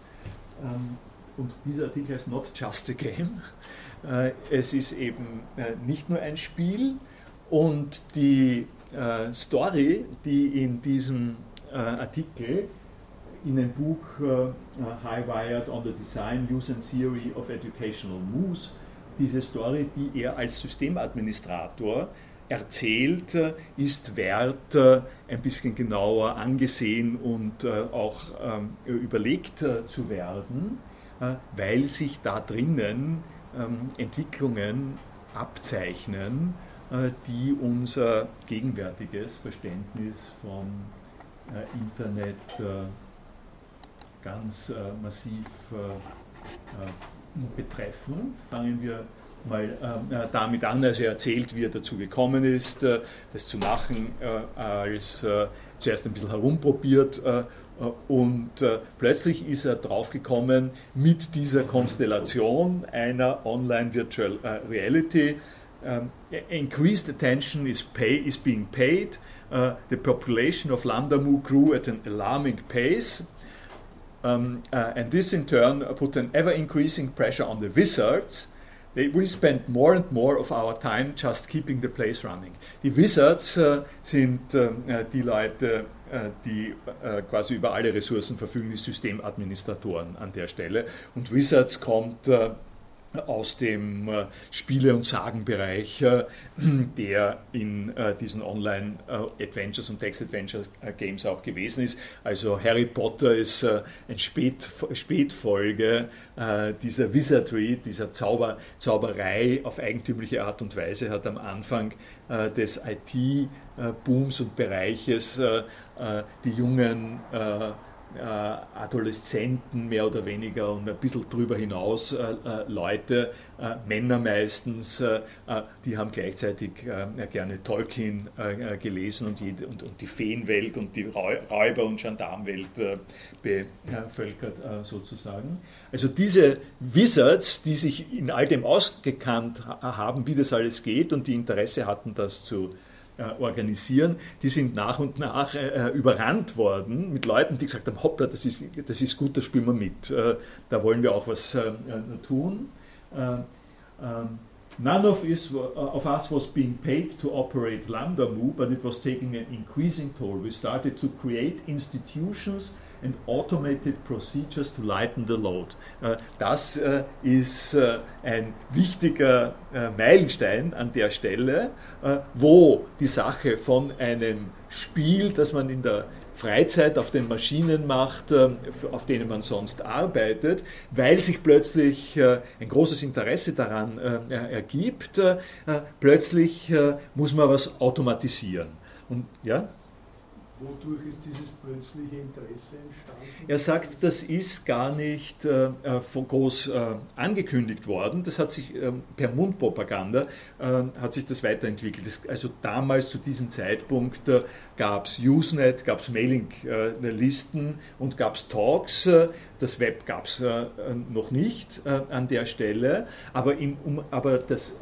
Ähm, und dieser Artikel heißt Not Just a Game. Es ist eben nicht nur ein Spiel. Und die Story, die in diesem Artikel in ein Buch High Wired on the Design, Use and Theory of Educational Moves, diese Story, die er als Systemadministrator erzählt, äh, ist wert, ein bisschen genauer angesehen und auch ähm, überlegt zu werden, weil sich da drinnen ähm, Entwicklungen abzeichnen, die unser gegenwärtiges Verständnis von Internet ganz äh, massiv äh, äh, betreffen. Fangen wir mal damit an, also er erzählt, wie er dazu gekommen ist, das zu machen, als zuerst ein bisschen herumprobiert und plötzlich ist er draufgekommen, mit dieser Konstellation einer Online Virtual Reality, um, increased attention is, pay, is being paid. The population of Landamu grew at an alarming pace. Um, uh, and this in turn put an ever increasing pressure on the wizards. They, we spend more and more of our time just keeping the place running. Die Wizards uh, sind uh, die Leute, uh, die quasi über alle Ressourcen verfügen, die Systemadministratoren an der Stelle. Und Wizards kommt aus dem äh, Spiele- und Sagenbereich, äh, der in äh, diesen Online-Adventures und Text-Adventure-Games auch gewesen ist. Also Harry Potter ist eine Spät Spätfolge dieser Wizardry, dieser Zauber Zauberei auf eigentümliche Art und Weise, hat am Anfang des IT-Booms und Bereiches die jungen Adoleszenten mehr oder weniger und ein bisschen drüber hinaus äh, äh, Leute, Männer meistens, die haben gleichzeitig gerne Tolkien gelesen und, die Feenwelt und die Räuber- und Gendarmwelt bevölkert sozusagen. Also diese Wizards, die sich in all dem ausgekannt haben, wie das alles geht und die Interesse hatten, das zu äh, organisieren, die sind nach und nach äh, überrannt worden mit Leuten, die gesagt haben, hoppla, das ist, das ist gut, da spielen wir mit, äh, da wollen wir auch was äh, tun. Ähm, none of, is, of us was being paid to operate Lambda Mu, but it was taking an increasing toll. We started to create institutions and automated procedures to lighten the load. Äh, das äh, ist äh, ein wichtiger Meilenstein an der Stelle, wo die Sache von einem Spiel, das man in der Freizeit auf den Maschinen macht, auf denen man sonst arbeitet, weil sich plötzlich ein großes Interesse daran ergibt, plötzlich muss man was automatisieren. Und ja? Wodurch ist dieses plötzliche Interesse entstanden? Er sagt, das ist gar nicht äh, äh groß äh, angekündigt worden. Das hat sich äh, per Mundpropaganda äh, hat sich das weiterentwickelt. Das, also damals zu diesem Zeitpunkt äh, gab es Usenet, gab es Mailinglisten und gab es Talks. Das Web gab es noch nicht an der Stelle, aber, im, um, aber das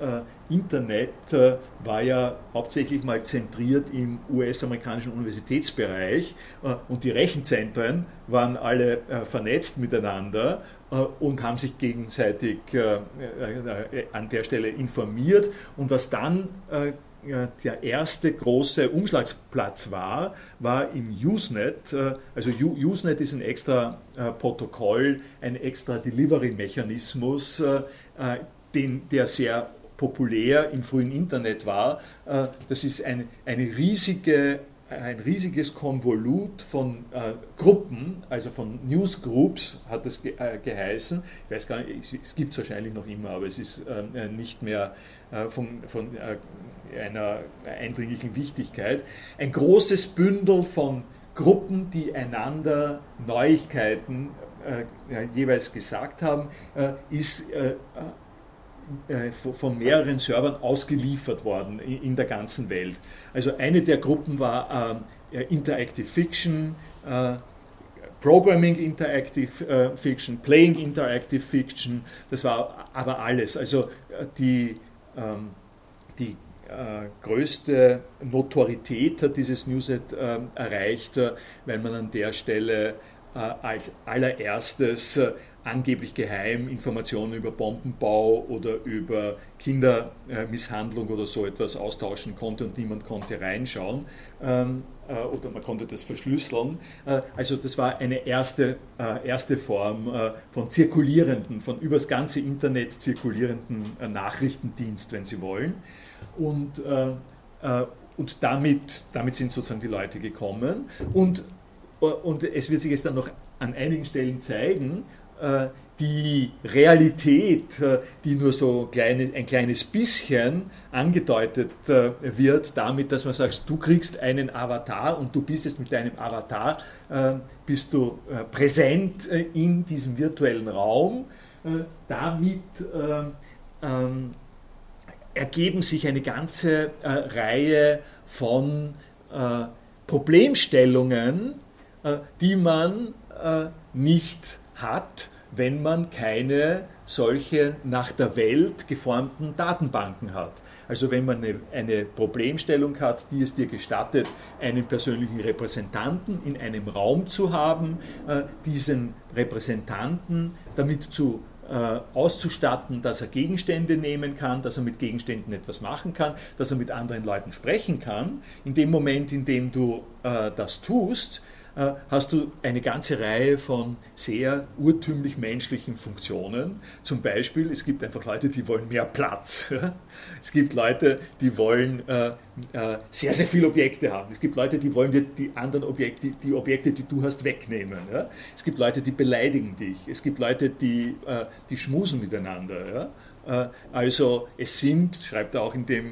Internet war ja hauptsächlich mal zentriert im US-amerikanischen Universitätsbereich und die Rechenzentren waren alle vernetzt miteinander und haben sich gegenseitig an der Stelle informiert. Und was dann der erste große Umschlagsplatz war, war im Usenet. Äh, also Usenet ist ein extra äh, Protokoll, ein extra Delivery-Mechanismus, äh, der sehr populär im frühen Internet war. Das ist eine, eine riesige ein riesiges Konvolut von äh, Gruppen, also von Newsgroups hat es ge äh, geheißen. Ich weiß gar nicht, es gibt es wahrscheinlich noch immer, aber es ist äh, nicht mehr von, von einer eindringlichen Wichtigkeit, ein großes Bündel von Gruppen, die einander Neuigkeiten äh, jeweils gesagt haben, äh, ist äh, äh von mehreren Servern ausgeliefert worden in der ganzen Welt. Also eine der Gruppen war äh, Interactive Fiction, äh, Programming Interactive Fiction, Playing Interactive Fiction, das war aber alles. Also die, ähm, die äh, größte Notorität hat dieses Newsnet äh, erreicht, äh, weil man an der Stelle äh, als allererstes äh, angeblich geheim Informationen über Bombenbau oder über Kindermisshandlung oder so etwas austauschen konnte und niemand konnte reinschauen ähm, äh, oder man konnte das verschlüsseln. also das war eine erste, erste Form von zirkulierenden, von übers ganze Internet zirkulierenden Nachrichtendienst, wenn Sie wollen. Und, äh, äh, und damit, damit sind sozusagen die Leute gekommen. Und, äh, und es wird sich jetzt dann noch an einigen Stellen zeigen, äh, die Realität, äh, die nur so ein kleines bisschen angedeutet wird, damit, dass man sagt, du kriegst einen Avatar und du bist jetzt mit deinem Avatar, bist du präsent in diesem virtuellen Raum. Damit ähm, ergeben sich eine ganze äh, Reihe von äh, Problemstellungen, äh, die man äh, nicht hat, wenn man keine solche nach der Welt geformten Datenbanken hat. Also wenn man eine, eine, Problemstellung hat, die es dir gestattet, einen persönlichen Repräsentanten in einem Raum zu haben, äh, diesen Repräsentanten damit zu äh, auszustatten, dass er Gegenstände nehmen kann, dass er mit Gegenständen etwas machen kann, dass er mit anderen Leuten sprechen kann. In dem Moment, in dem du äh, das tust, hast du eine ganze Reihe von sehr urtümlich menschlichen Funktionen. Zum Beispiel, es gibt einfach Leute, die wollen mehr Platz. *laughs* Es gibt Leute, die wollen äh, äh, sehr, sehr viele Objekte haben. Es gibt Leute, die wollen dir die anderen Objekte, die Objekte, die du hast, wegnehmen. Es gibt Leute, die beleidigen dich. Es gibt Leute, die, die schmusen miteinander. Also es sind, schreibt er auch in dem äh,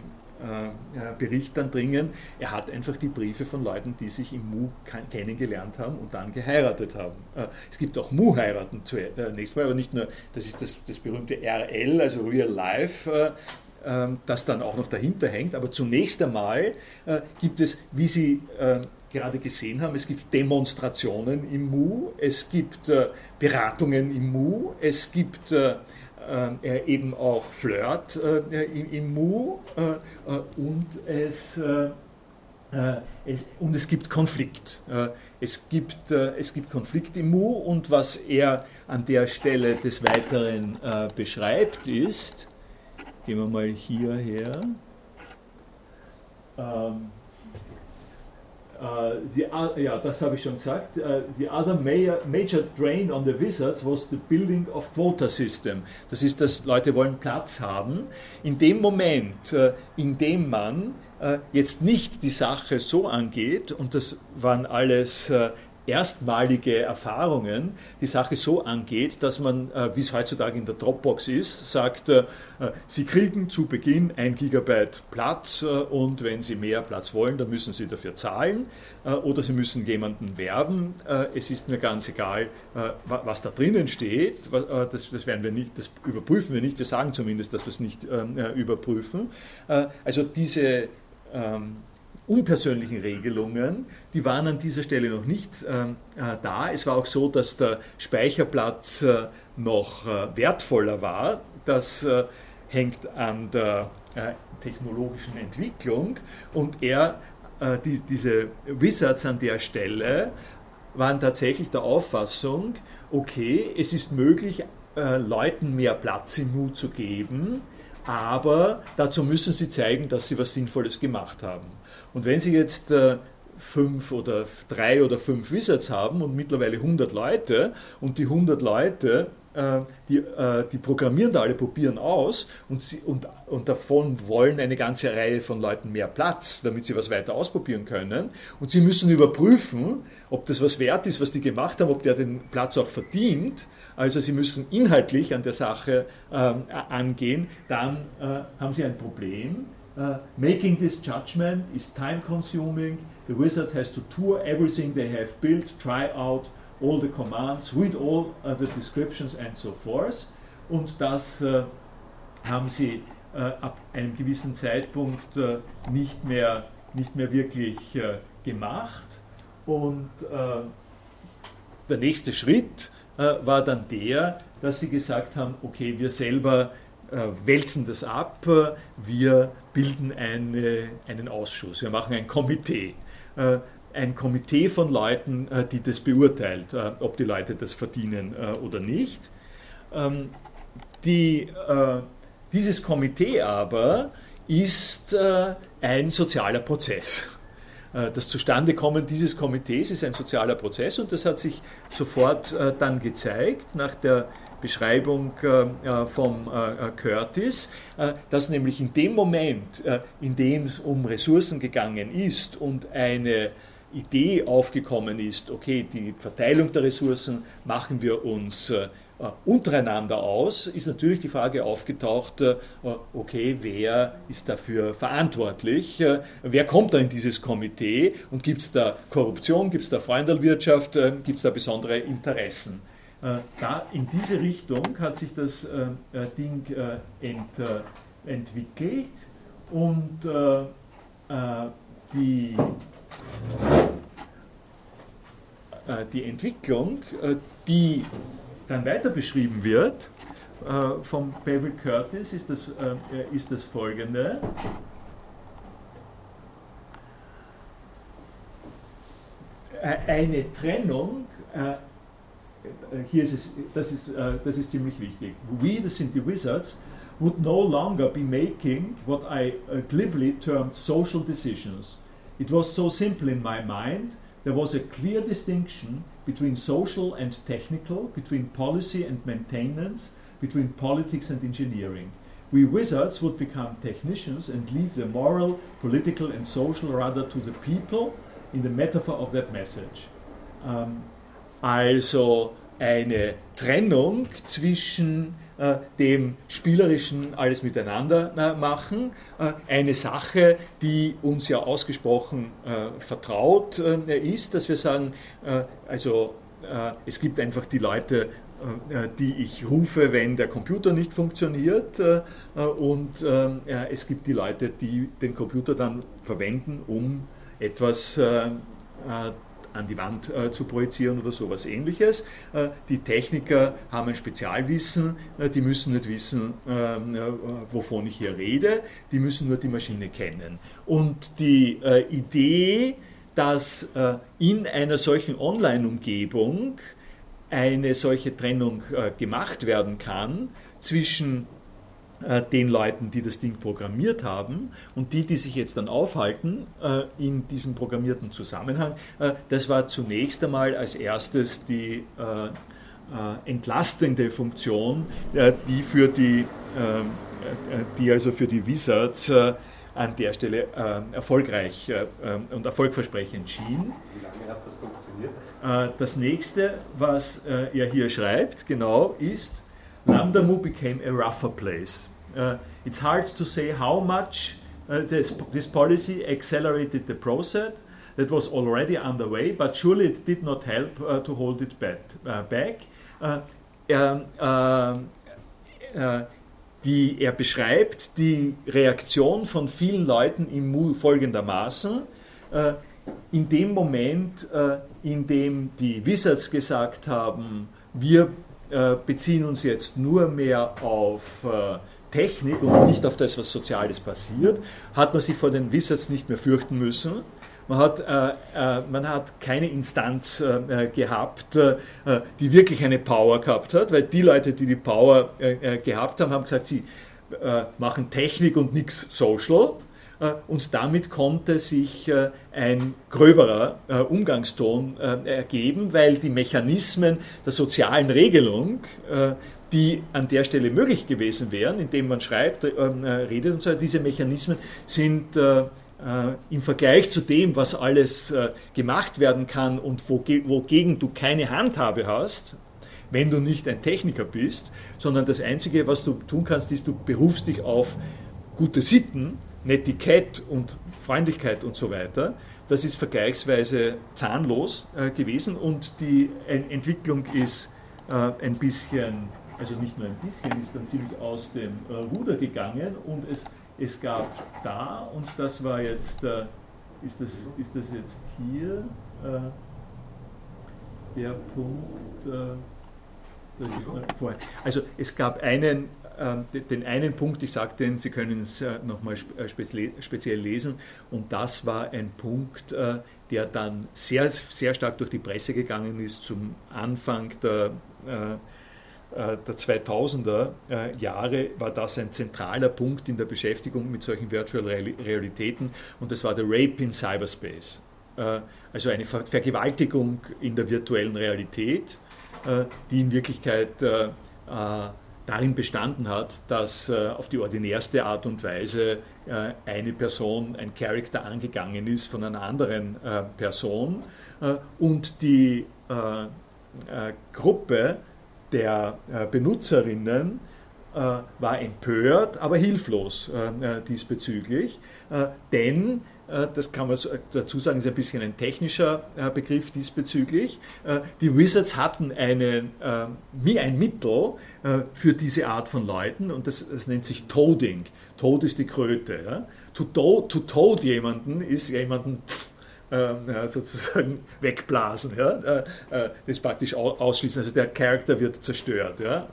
Bericht dann dringen, er hat einfach die Briefe von Leuten, die sich im Mu kennengelernt haben und dann geheiratet haben. Äh, es gibt auch Mu-Heiraten zunächst mal, aber nicht nur, das ist das, das berühmte RL, also Real Life, äh, ähm, das dann auch noch dahinter hängt. Aber zunächst einmal gibt es, wie Sie gerade gesehen haben, es gibt Demonstrationen im Mu, es gibt Beratungen im Mu, es gibt äh, eben auch Flirt äh, im, im Mu äh, äh und es, äh, äh, es, und es gibt Konflikt. es, gibt, es gibt Konflikt im Mu und was er an der Stelle des Weiteren beschreibt ist, gehen wir mal hierher, ähm, the, uh, ja, das habe ich schon gesagt. Uh, the other major, major drain on the wizards was the building of quota system. Das ist, dass Leute wollen Platz haben. In dem Moment, uh, in dem man jetzt nicht die Sache so angeht, und das waren alles erstmalige Erfahrungen die Sache so angeht, dass man, äh, wie es heutzutage in der Dropbox ist, sagt, äh, Sie kriegen zu Beginn ein Gigabyte Platz äh, und wenn Sie mehr Platz wollen, dann müssen Sie dafür zahlen oder Sie müssen jemanden werben. Es ist mir ganz egal, was da drinnen steht. Das, das, werden wir nicht, das überprüfen wir nicht. Wir sagen zumindest, dass wir es nicht ähm, überprüfen. Also diese ähm, unpersönlichen Regelungen, die waren an dieser Stelle noch nicht äh, äh, da. Es war auch so, dass der Speicherplatz äh, noch äh, wertvoller war. Das äh, hängt an der äh, technologischen Entwicklung und er, die, diese Wizards an der Stelle waren tatsächlich der Auffassung, okay, es ist möglich, Leuten mehr Platz im Mut zu geben, aber dazu müssen sie zeigen, dass sie was Sinnvolles gemacht haben. Und wenn Sie jetzt äh, fünf oder drei oder fünf Wizards haben und mittlerweile 100 Leute und die 100 Leute, äh, die, äh, die programmieren da alle, probieren aus und, sie, und, und davon wollen eine ganze Reihe von Leuten mehr Platz, damit sie was weiter ausprobieren können. Und sie müssen überprüfen, ob das was wert ist, was die gemacht haben, ob der den Platz auch verdient. Also sie müssen inhaltlich an der Sache ähm, angehen. Dann äh, haben sie ein Problem Uh, making this judgment is time consuming. The wizard has to tour everything they have built, try out all the commands, read all uh, the descriptions and so forth. Und das uh, haben sie uh, ab einem gewissen Zeitpunkt nicht, mehr, nicht mehr wirklich gemacht. Und der nächste Schritt war dann der, dass sie gesagt haben, okay, wir selber äh, wälzen das ab, wir bilden eine, einen Ausschuss, wir machen ein Komitee. Äh, ein Komitee von Leuten, äh, die das beurteilt, ob die Leute das verdienen oder nicht. Ähm, die, dieses Komitee aber ist ein sozialer Prozess. Das Zustandekommen dieses Komitees ist ein sozialer Prozess und das hat sich sofort dann gezeigt nach der Beschreibung äh, äh, vom äh, Curtis, dass nämlich in dem Moment, in dem es um Ressourcen gegangen ist und eine Idee aufgekommen ist, okay, die Verteilung der Ressourcen machen wir uns untereinander aus, ist natürlich die Frage aufgetaucht, okay, wer ist dafür verantwortlich, wer kommt da in dieses Komitee und gibt es da Korruption, gibt es da Freundelwirtschaft, gibt es da besondere Interessen. Äh, da in diese Richtung hat sich das äh, äh, Ding ent, entwickelt und die die Entwicklung, die dann weiter beschrieben wird, von Beverly Curtis, ist das, ist das folgende. Eine Trennung hier ist es, das ist, das ist ziemlich wichtig. We, das sind die Wizards, would no longer be making what I uh, glibly termed social decisions. It was so simple in my mind. There was a clear distinction between social and technical, between policy and maintenance, between politics and engineering. We wizards would become technicians and leave the moral, political, and social rather to the people in the metaphor of that message. Um, also eine Trennung zwischen äh, dem spielerischen alles miteinander äh, machen. Äh, eine Sache, die uns ja ausgesprochen vertraut ist, dass wir sagen, also es gibt einfach die Leute, die ich rufe, wenn der Computer nicht funktioniert und es gibt die Leute, die den Computer dann verwenden, um etwas an die Wand äh, zu projizieren oder sowas ähnliches. Äh, die Techniker haben ein Spezialwissen, äh, die müssen nicht wissen, ähm, wovon ich hier rede, die müssen nur die Maschine kennen. Und die Idee, dass in einer solchen Online-Umgebung eine solche Trennung gemacht werden kann zwischen äh, den Leuten, die das Ding programmiert haben und die, die sich jetzt dann aufhalten äh, in diesem programmierten Zusammenhang, äh, das war zunächst einmal als erstes die entlastende Funktion, die für die, die also für die Wizards an der Stelle erfolgreich und erfolgversprechend schien. Wie lange hat das funktioniert? Das nächste, was er hier schreibt, genau, ist, Lambda became a rougher place. Uh, it's hard to say how much uh, this, this policy accelerated the process that was already underway, but surely it did not help uh, to hold it back. Uh, back. Uh, er, uh, die, er beschreibt die Reaktion von vielen Leuten im MU folgendermaßen. in dem Moment, in dem die Wizards gesagt haben, wir beziehen uns jetzt nur mehr auf Technik und nicht auf das, was Soziales passiert, hat man sich vor den Wizards nicht mehr fürchten müssen. Man hat, äh, äh, man hat keine Instanz äh, gehabt, äh, die wirklich eine Power gehabt hat, weil die Leute, die die Power äh, äh, gehabt haben, haben gesagt, sie machen Technik und nichts Social. Und damit konnte sich ein gröberer Umgangston ergeben, weil die Mechanismen der sozialen Regelung die an der Stelle möglich gewesen wären, indem man schreibt, äh, äh, redet und so, diese Mechanismen sind äh, äh, im Vergleich zu dem, was alles äh, gemacht werden kann und wogegen du keine Handhabe hast, wenn du nicht ein Techniker bist, sondern das Einzige, was du tun kannst, ist, du berufst dich auf gute Sitten, Netiquette und Freundlichkeit und so weiter. Das ist vergleichsweise zahnlos äh, gewesen und die Entwicklung ist ein bisschen also nicht nur ein bisschen, ist dann ziemlich aus dem äh, Ruder gegangen und es, es gab da, und das war jetzt, äh, ist, das, ist das jetzt hier äh, der Punkt, äh, das ist noch vorher. Also es gab einen, den einen Punkt, ich sagte Sie können es äh, nochmal äh, speziell lesen, und das war ein Punkt, der dann sehr, sehr stark durch die Presse gegangen ist zum Anfang der äh, der 2000er äh, Jahre war das ein zentraler Punkt in der Beschäftigung mit solchen Virtual Realitäten und das war der Rape in Cyberspace. Äh, also eine Vergewaltigung in der virtuellen Realität, die in Wirklichkeit darin bestanden hat, dass auf die ordinärste Art und Weise eine Person, ein Charakter angegangen ist von einer anderen Person und die Gruppe der äh, Benutzerinnen äh, war empört, aber hilflos äh, diesbezüglich, denn das kann man dazu sagen, ist ein bisschen ein technischer Begriff diesbezüglich. Die Wizards hatten einen, ein Mittel für diese Art von Leuten und das, das nennt sich Toading. Toad ist die Kröte. To, to, to toad jemanden ist jemanden äh, sozusagen *laughs* wegblasen. Ja? Äh, äh, das praktisch ausschließen. Also der Charakter wird zerstört. Ja?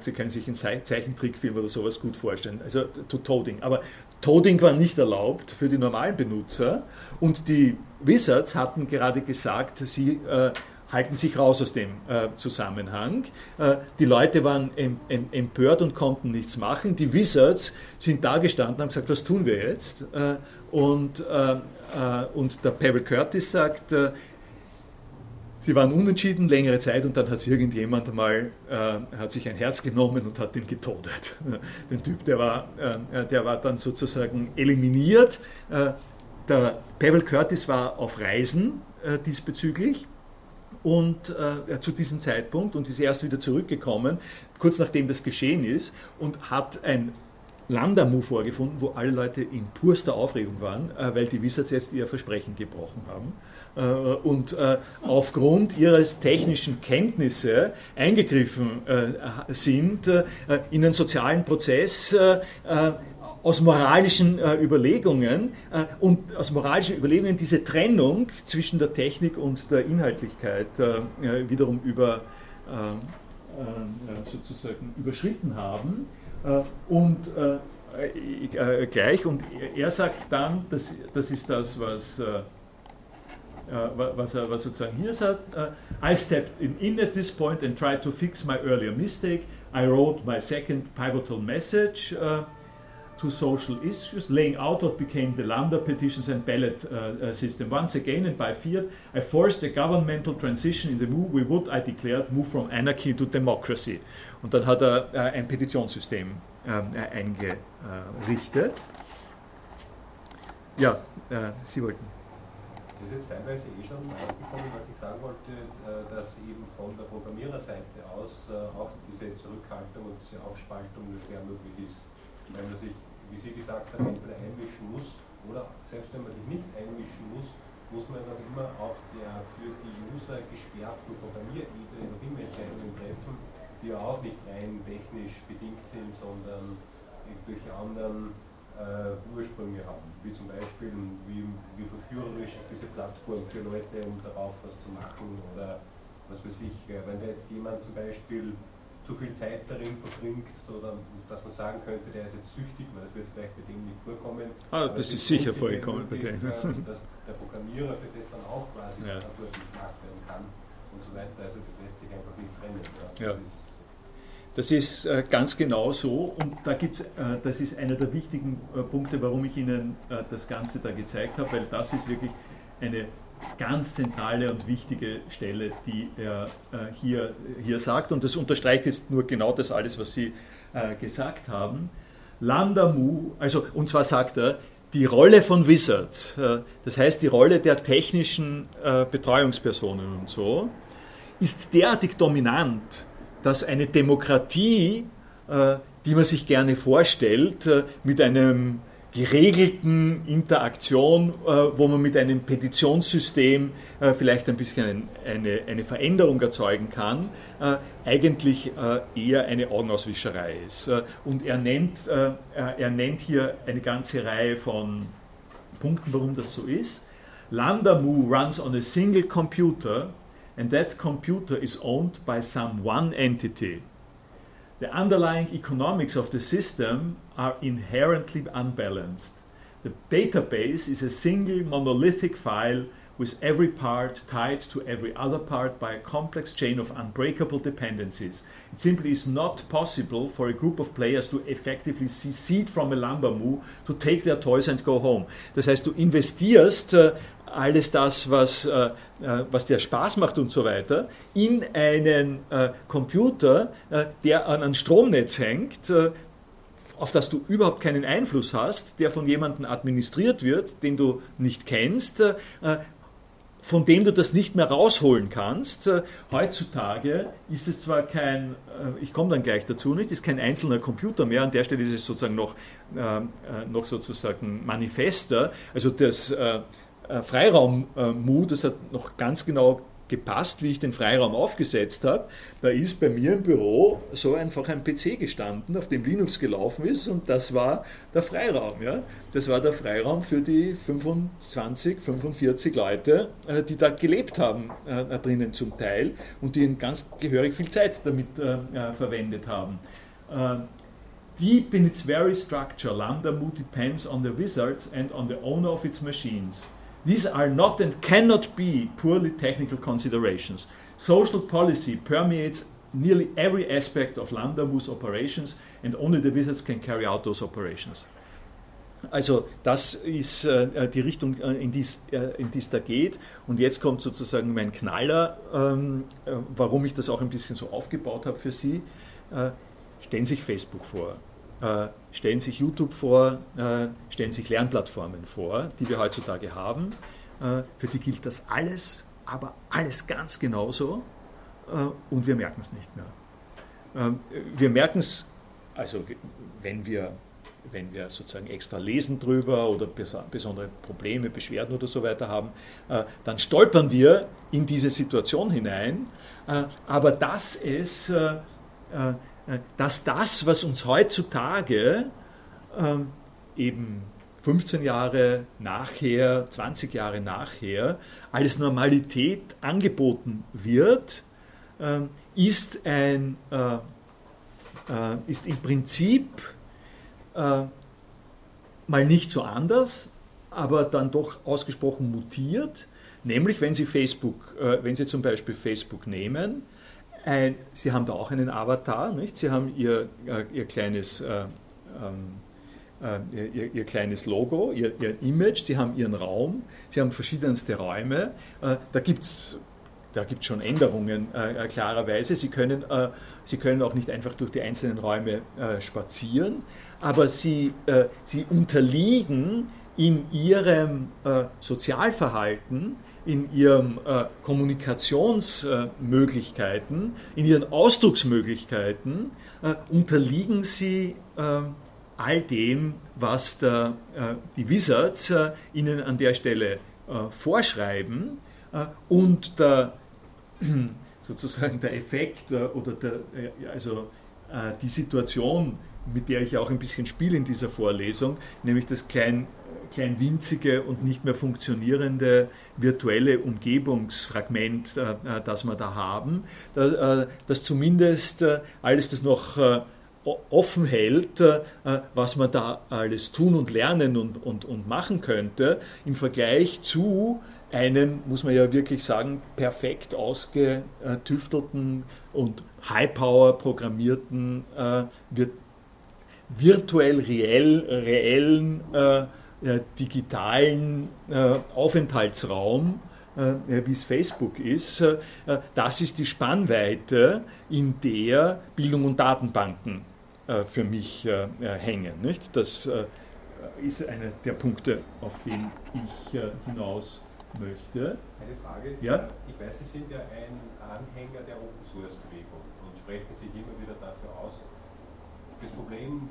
Sie können sich einen Zeichentrickfilm oder sowas gut vorstellen. Also to Toading. Aber Toading war nicht erlaubt für die normalen Benutzer. Und die Wizards hatten gerade gesagt, sie halten sich raus aus dem äh, Zusammenhang. Äh, die Leute waren em, em, empört und konnten nichts machen. Die Wizards sind da gestanden und haben gesagt, was tun wir jetzt? Äh, und, und der Pavel Curtis sagt, Sie waren unentschieden längere Zeit und dann hat sich irgendjemand mal äh, hat sich ein Herz genommen und hat ihn getodet. *laughs* Den Typ, der war, äh, der war dann sozusagen eliminiert. Äh, der Pavel Curtis war auf Reisen diesbezüglich und äh, zu diesem Zeitpunkt und ist erst wieder zurückgekommen, kurz nachdem das geschehen ist, und hat ein Landamu vorgefunden, wo alle Leute in purster Aufregung waren, äh, weil die Wizards jetzt ihr Versprechen gebrochen haben äh, und äh, aufgrund ihres technischen Kenntnisse eingegriffen äh, sind äh, in einen sozialen Prozess aus moralischen äh, Überlegungen äh, und aus moralischen Überlegungen diese Trennung zwischen der Technik und der Inhaltlichkeit äh, äh wiederum über, äh, äh, sozusagen überschritten haben. und gleich, und er sagt dann, das, das ist das, was, was, er, was sozusagen hier sagt, I stepped in, in at this point and tried to fix my earlier mistake. I wrote my second pivotal message to social issues, laying out what became the Lambda petitions and ballot uh, system. Once again, and by fiat, I forced a governmental transition in the move we would, I declared, move from anarchy to democracy. Und dann hat er äh, ein Petitionssystem ähm, äh, eingerichtet. Ja, äh, Sie wollten. Es ist jetzt teilweise eh schon aufgekommen, was ich sagen wollte, äh, dass eben von der Programmiererseite aus äh, auch diese Zurückhaltung und diese Aufspaltung schwer möglich ist. Weil man sich wie Sie gesagt haben, entweder einmischen muss oder selbst wenn man sich nicht einmischen muss, muss man noch immer auf der für die User gesperrten Programmierebene noch immer Entscheidungen treffen, die auch nicht rein technisch bedingt sind, sondern irgendwelche anderen äh, Ursprünge haben. Wie zum Beispiel, wie, wie verführerisch ist diese Plattform für Leute, um darauf was zu machen oder was weiß ich, äh, wenn da jetzt jemand zum Beispiel zu viel Zeit darin verbringt, so dass man sagen könnte, der ist jetzt süchtig, weil das wird vielleicht bei dem nicht vorkommen. Ah, das ist sicher vorgekommen bei dem. Dass der Programmierer für das dann auch quasi ja. verantwortlich gemacht werden kann und so weiter. Also das lässt sich einfach nicht trennen. Ja. Ja. Das ist äh, ganz genau so und da gibt's, äh, das ist einer der wichtigen äh, Punkte, warum ich Ihnen das Ganze da gezeigt habe, weil das ist wirklich eine ganz zentrale und wichtige Stelle, die er hier, hier sagt. Und das unterstreicht jetzt nur genau das alles, was Sie gesagt haben. Landamu, also und zwar sagt er, die Rolle von Wizards, das heißt die Rolle der technischen Betreuungspersonen und so, ist derartig dominant, dass eine Demokratie, äh, die man sich gerne vorstellt, äh, mit einem geregelten Interaktion, äh, wo man mit einem Petitionssystem vielleicht ein bisschen eine, eine Veränderung erzeugen kann, eigentlich eher eine Augenauswischerei ist. Und er nennt, er nennt hier eine ganze Reihe von Punkten, warum das so ist. Landamu runs on a single computer and that computer is owned by some one entity. The underlying economics of the system are inherently unbalanced. The database is a single monolithic file with every part tied to every other part by a complex chain of unbreakable dependencies. It simply is not possible for a group of players to effectively secede from a Lambamu, to take their toys and go home. Das heißt, du investierst äh, uh, alles das, was, äh, äh, was dir Spaß macht und so weiter, in einen äh, Computer, äh, der an ein Stromnetz hängt, äh, auf das du überhaupt keinen Einfluss hast, der von jemandem administriert wird, den du nicht kennst, äh, von dem du das nicht mehr rausholen kannst. Heutzutage ist es zwar kein, ich komme dann gleich dazu nicht, ist kein einzelner Computer mehr, an der Stelle ist es sozusagen noch, noch sozusagen manifester, also das äh, Freiraum-Mu, das hat noch ganz genau gepasst, wie ich den Freiraum aufgesetzt habe. Da ist bei mir im Büro so einfach ein PC gestanden, auf dem Linux gelaufen ist und das war der Freiraum. Ja? Das war der Freiraum für die 25, 45 Leute, äh, die da gelebt haben äh, drinnen zum Teil und die ganz gehörig viel Zeit damit äh, äh verwendet haben. Äh, deep in its very structure, Lambda Mu depends on the wizards and on the owner of its machines. These are not and cannot be purely technical considerations. Social policy permeates nearly every aspect of Lambda Mu's operations and only the wizards can carry out those operations. Also das ist äh, die Richtung, äh, in die äh, es da geht. Und jetzt kommt sozusagen mein Knaller, ähm, äh, warum ich das auch ein bisschen so aufgebaut habe für Sie. Äh, stellen Sie sich Facebook vor. Äh, stellen sich YouTube vor, äh, stellen sich Lernplattformen vor, die wir heutzutage haben. Äh, für die gilt das alles, aber alles ganz genauso und wir merken es nicht mehr. Ähm, wir merken es, also wenn wir, wenn wir sozusagen extra lesen drüber oder besondere Probleme, Beschwerden oder so weiter haben, dann stolpern wir in diese Situation hinein, aber dass es dass das, was uns heutzutage ähm, eben 15 Jahre nachher, 20 Jahre nachher als Normalität angeboten wird, ähm, ist, ein, äh, äh, ist im Prinzip mal nicht so anders, aber dann doch ausgesprochen mutiert. Nämlich, wenn Sie Facebook, wenn Sie zum Beispiel Facebook nehmen, ein, Sie haben da auch einen Avatar, nicht? Sie haben Ihr, äh, ihr, kleines, äh, ähm, äh, ihr, ihr, kleines Logo, ihr, ihr, Image, Sie haben Ihren Raum, Sie haben verschiedenste Räume. Äh, da gibt es da gibt schon Änderungen äh, klarerweise. Sie können, äh, Sie können auch nicht einfach durch die einzelnen Räume spazieren, aber Sie, Sie unterliegen in Ihrem Sozialverhalten in ihren äh, Kommunikationsmöglichkeiten, in ihren Ausdrucksmöglichkeiten äh, unterliegen sie äh, all dem, was der, äh, die Wizards äh, ihnen an der Stelle äh, vorschreiben und der, *clears throat* sozusagen der Effekt oder der, also die Situation, mit der ich auch ein bisschen spiele in dieser Vorlesung, nämlich das klein klein winzige und nicht mehr funktionierende virtuelle Umgebungsfragment, äh, äh, das wir da haben, äh, das zumindest alles das noch offen hält, was man da alles tun und lernen und, und, und machen könnte, im Vergleich zu einem, muss man ja wirklich sagen, perfekt ausgetüftelten und High-Power programmierten, virtuell reell, reellen äh, digitalen äh, Aufenthaltsraum, äh, wie es Facebook ist, das ist die Spannweite, in der Bildung und Datenbanken für mich hängen. Nicht? Das ist einer der Punkte, auf den ich hinaus möchte. Eine Frage. Ja? Ich weiß, Sie sind ja ein Anhänger der Open Source Bewegung und sprechen sich immer wieder dafür aus. Das Problem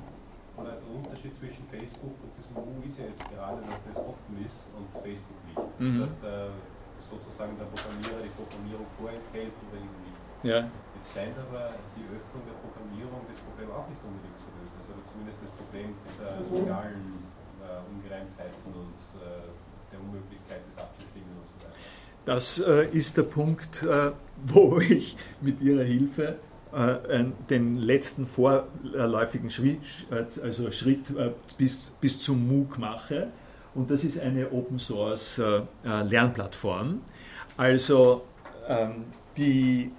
oder der Unterschied zwischen Facebook und diesem U ist ja jetzt gerade, dass das offen ist und Facebook nicht. Mhm. Dass der, sozusagen der Programmierer die Programmierung vorenthält oder eben nicht. Ja. Jetzt scheint aber die Öffnung der Programmierung das Problem auch nicht unbedingt zu lösen. Also zumindest das Problem dieser sozialen äh, Ungereimtheiten und äh, der Unmöglichkeit, das abzustimmen und so weiter. Das äh, ist der Punkt, äh, *laughs* wo ich mit Ihrer Hilfe den letzten vorläufigen Schritt, also Schritt äh, bis, bis zum MOOC mache. Und das ist eine Open Source äh, Lernplattform. Also ähm, die,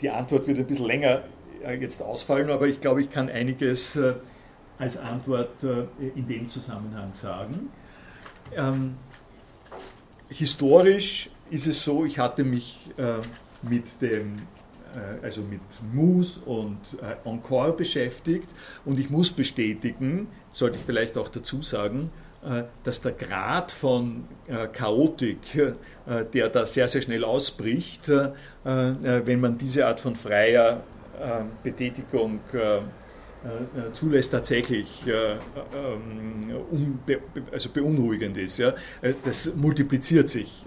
die Antwort wird ein bisschen länger jetzt ausfallen, aber ich glaube, ich kann einiges als Antwort in dem Zusammenhang sagen. Ähm, historisch ist es so, ich hatte mich mit dem äh, also mit Moose und äh, Encore beschäftigt. Und ich muss bestätigen, sollte ich vielleicht auch dazu sagen, äh, dass der Grad von Chaotik, der da sehr, sehr schnell ausbricht, wenn man diese Art von freier Betätigung äh, zulässt, tatsächlich äh, ähm, also beunruhigend ist. Ja? Das multipliziert sich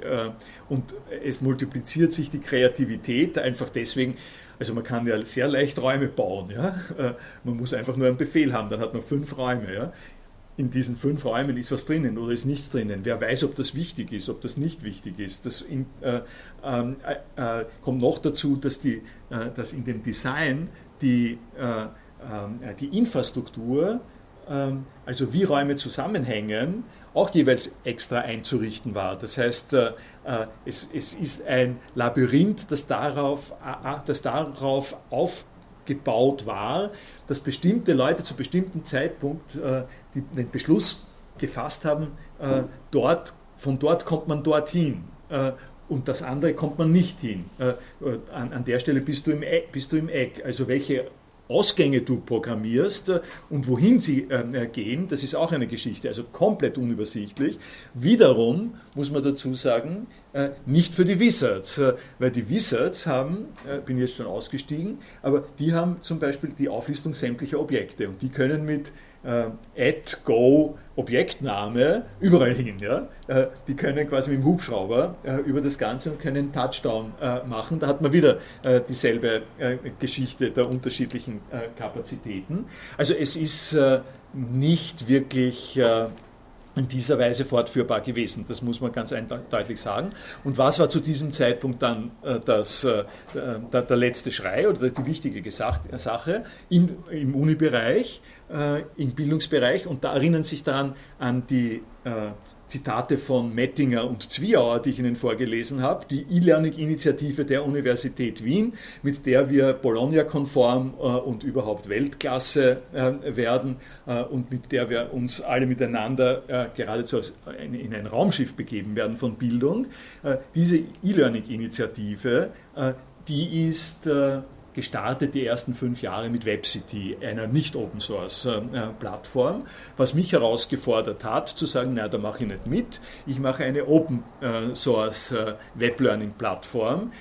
und es multipliziert sich die Kreativität einfach deswegen, also man kann ja sehr leicht Räume bauen. Ja? Man muss einfach nur einen Befehl haben, dann hat man fünf Räume. Ja? in diesen fünf Räumen ist was drinnen oder ist nichts drinnen. Wer weiß, ob das wichtig ist, ob das nicht wichtig ist. Das in, äh, äh, äh, kommt noch dazu, dass, die, äh, dass in dem Design die, äh, äh, die Infrastruktur, ähm, also wie Räume zusammenhängen, auch jeweils extra einzurichten war. Das heißt, es, es ist ein Labyrinth, das darauf, das darauf aufgebaut war, dass bestimmte Leute zu bestimmten Zeitpunkt den Beschluss gefasst haben, äh, dort, von dort kommt man dorthin äh, und das andere kommt man nicht hin. Äh, an, an, der Stelle bist du, im Eck, bist du im Eck. Also welche Ausgänge du programmierst äh, und wohin sie äh, gehen, das ist auch eine Geschichte, also komplett unübersichtlich. Wiederum muss man dazu sagen, äh, nicht für die Wizards, weil die Wizards haben, bin jetzt schon ausgestiegen, aber die haben zum Beispiel die Auflistung sämtlicher Objekte und die können mit äh, Add, Go, Objektname überall hin. Ja? Äh, die können quasi mit dem Hubschrauber äh, über das Ganze und können Touchdown machen. Da hat man wieder dieselbe Geschichte der unterschiedlichen Kapazitäten. Also es ist nicht wirklich in dieser Weise fortführbar gewesen. Das muss man ganz deutlich sagen. Und was war zu diesem Zeitpunkt dann das, der, letzte Schrei oder die wichtige Sache im Uni-Bereich, äh, im Bildungsbereich? Und da erinnern sich dann an die äh, Zitate von Mettinger und Zwiauer, die ich Ihnen vorgelesen habe, die E-Learning-Initiative der Universität Wien, mit der wir Bologna-konform äh, und überhaupt Weltklasse äh, werden äh, und mit der wir uns alle miteinander äh, geradezu in, in, ein Raumschiff begeben werden von Bildung. Äh, diese E-Learning-Initiative, äh, die ist gestartet die ersten fünf Jahre mit WebCity, einer nicht Open Source äh, was mich herausgefordert hat, zu sagen, na, da mache ich nicht mit, ich mache eine Open äh, äh, Web Learning Plattform,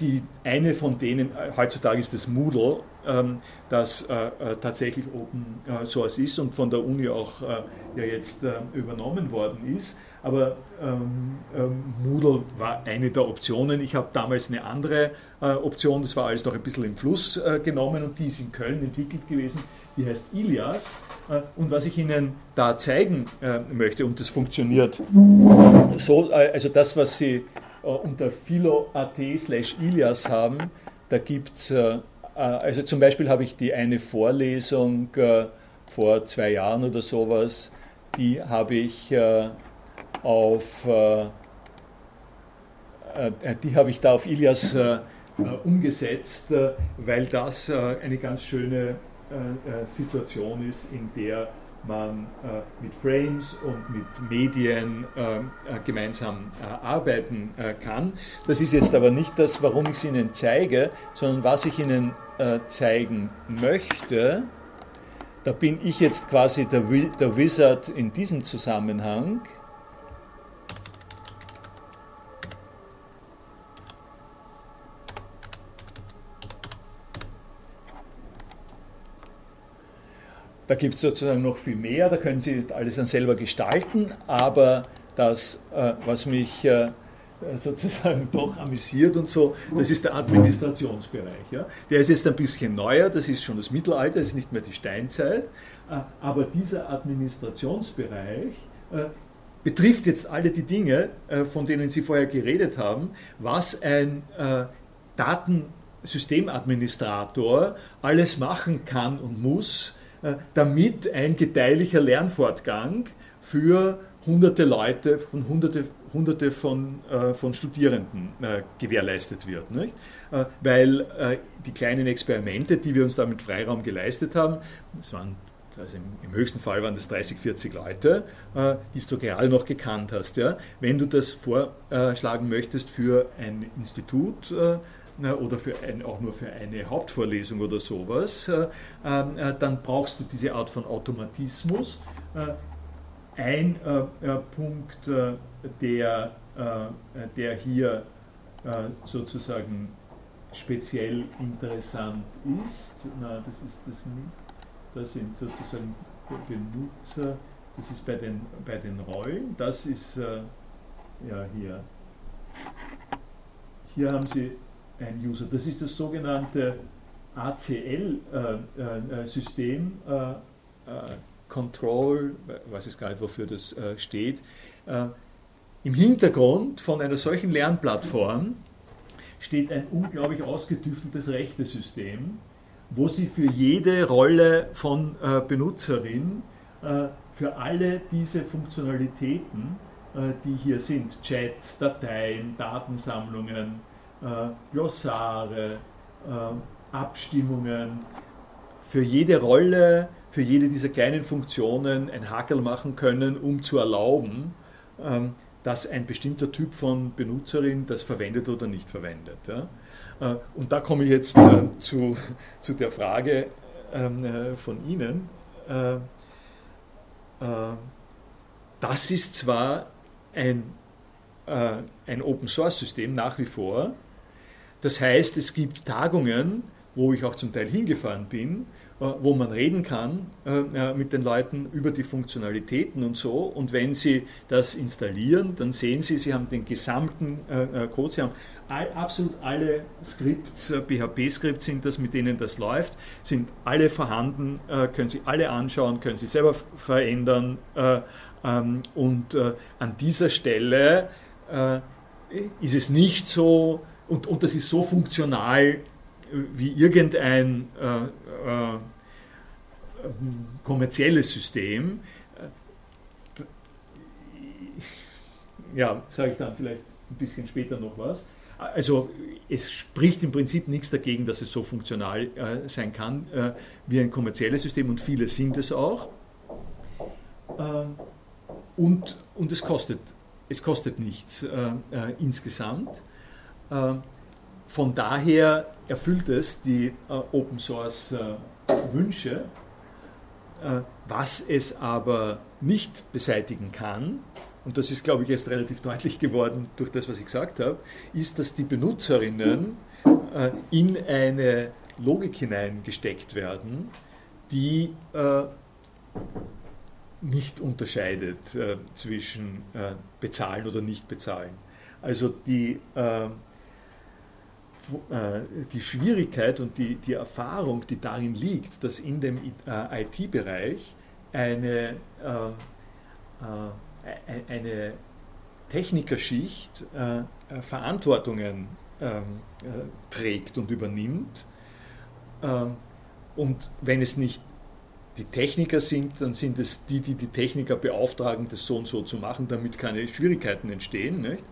die eine von denen, heutzutage ist das Moodle, ähm, das tatsächlich Open Source ist und von der Uni auch ja jetzt übernommen worden ist aber ähm, ähm, Moodle war eine der Optionen. Ich habe damals eine andere äh, Option, das war alles noch ein bisschen im Fluss äh, genommen und die ist in Köln entwickelt gewesen. Die heißt Ilias. Äh, und was ich Ihnen da zeigen äh, möchte, und das funktioniert so, äh, also das, was Sie äh, unter philo.at slash Ilias haben, da gibt es, also zum Beispiel habe ich die eine Vorlesung vor zwei Jahren oder sowas, die habe ich auf, äh, äh, die habe ich da auf Ilias äh, umgesetzt, weil das eine ganz schöne Situation ist, in der man mit Frames und mit Medien gemeinsam arbeiten kann. Das ist jetzt aber nicht das, warum ich es Ihnen zeige, sondern was ich Ihnen zeigen möchte. Da bin ich jetzt quasi der, der Wizard in diesem Zusammenhang. Da gibt es sozusagen noch viel mehr, da können Sie alles dann selber gestalten, aber das, äh, was mich äh, sozusagen *laughs* doch amüsiert und so, das ist der Administrationsbereich. Ja. Der ist jetzt ein bisschen neuer, das ist schon das Mittelalter, das ist nicht mehr die Steinzeit, äh, aber dieser Administrationsbereich betrifft jetzt alle die Dinge, von denen Sie vorher geredet haben, was ein Datensystemadministrator alles machen kann und muss, damit ein gedeihlicher Lernfortgang für hunderte Leute, von hunderte, hunderte von, äh, von Studierenden äh, gewährleistet wird. Nicht? Äh, weil äh, die kleinen Experimente, die wir uns da mit Freiraum geleistet haben, das waren also im, im, höchsten Fall waren das 30, 40 Leute, äh, die du gerade noch gekannt hast. Ja? Wenn du das vorschlagen möchtest für ein Institut, äh, oder für ein, auch nur für eine Hauptvorlesung oder sowas, äh, äh, dann brauchst du diese Art von Automatismus. Äh, ein Punkt, der, der hier sozusagen speziell interessant ist, na, das ist das nicht. das sind sozusagen Benutzer, das ist bei den, bei den Rollen, das ist äh, ja hier. Hier haben Sie ein User, das ist das sogenannte ACL-System, äh, äh, äh, Control, ich weiß jetzt gar nicht, wofür das steht. Im Hintergrund von einer solchen Lernplattform steht ein unglaublich ausgetüfteltes Rechtesystem, wo Sie für jede Rolle von Benutzerin für alle diese Funktionalitäten, die hier sind, Chats, Dateien, Datensammlungen, Glossare, Abstimmungen, für jede Rolle, für jede dieser kleinen Funktionen ein Hakel machen können, um zu erlauben, ähm, dass ein bestimmter Typ von Benutzerin das verwendet oder nicht verwendet. Äh, und da komme ich jetzt äh, zu, zu der Frage ähm, äh, von Ihnen. Das ist zwar ein, ein Open-Source-System nach wie vor, das heißt, es gibt Tagungen, wo ich auch zum Teil hingefahren bin, äh, wo man reden kann äh, mit den Leuten über die Funktionalitäten und so. Und wenn Sie das installieren, dann sehen Sie, Sie haben den gesamten äh, Code, Sie haben absolut alle Skripts, PHP-Skripts sind das, mit denen das läuft, sind alle vorhanden, können Sie alle anschauen, können Sie selber verändern. Ähm, und an dieser Stelle ist es nicht so, und, und das ist so funktional, wie irgendein äh, äh, kommerzielles System. Ja, sage ich dann vielleicht ein bisschen später noch was. Also es spricht im Prinzip nichts dagegen, dass es so funktional äh, sein kann äh, wie ein kommerzielles System und viele sind es auch. Äh, und, und es kostet, es kostet nichts äh, äh, insgesamt. Von daher erfüllt es die äh, Open Source äh, Wünsche. Äh, was es aber nicht beseitigen kann, und das ist, glaube ich, erst relativ deutlich geworden durch das, was ich gesagt habe, ist, dass die Benutzerinnen in eine Logik hineingesteckt werden, die nicht unterscheidet zwischen bezahlen oder nicht bezahlen. Also die die Schwierigkeit und die, die Erfahrung, die darin liegt, dass in dem äh, IT-Bereich eine, äh, eine Technikerschicht Verantwortungen ähm, trägt und übernimmt. Ähm, und wenn es nicht die Techniker sind, dann sind es die, die die Techniker beauftragen, das so und so zu machen, damit keine Schwierigkeiten entstehen. Nicht?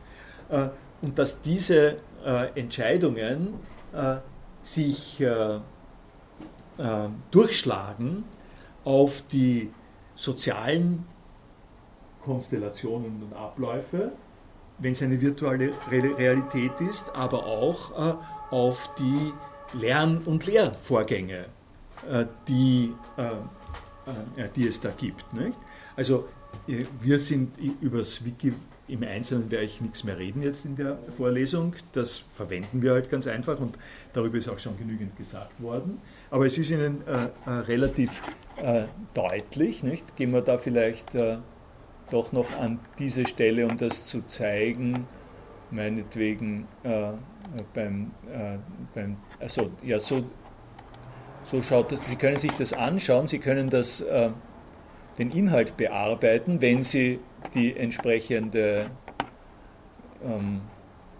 Und dass diese äh, Entscheidungen äh, sich äh, durchschlagen auf die sozialen Konstellationen und Abläufe, wenn es eine virtuelle Realität ist, aber auch auf die Lern- und Lehrvorgänge, die, die es da gibt. Nicht? Also wir sind übers Wiki im Einzelnen werde ich nichts mehr reden jetzt in der Vorlesung. Das verwenden wir halt ganz einfach und darüber ist auch schon genügend gesagt worden. Aber es ist Ihnen äh, äh, relativ äh, deutlich. Nicht? Gehen wir da vielleicht äh, doch noch an diese Stelle, um das zu zeigen, meinetwegen äh, beim, äh, beim, also ja, so, so schaut das, Sie können sich das anschauen, Sie können das, den Inhalt bearbeiten, wenn Sie die entsprechende ähm,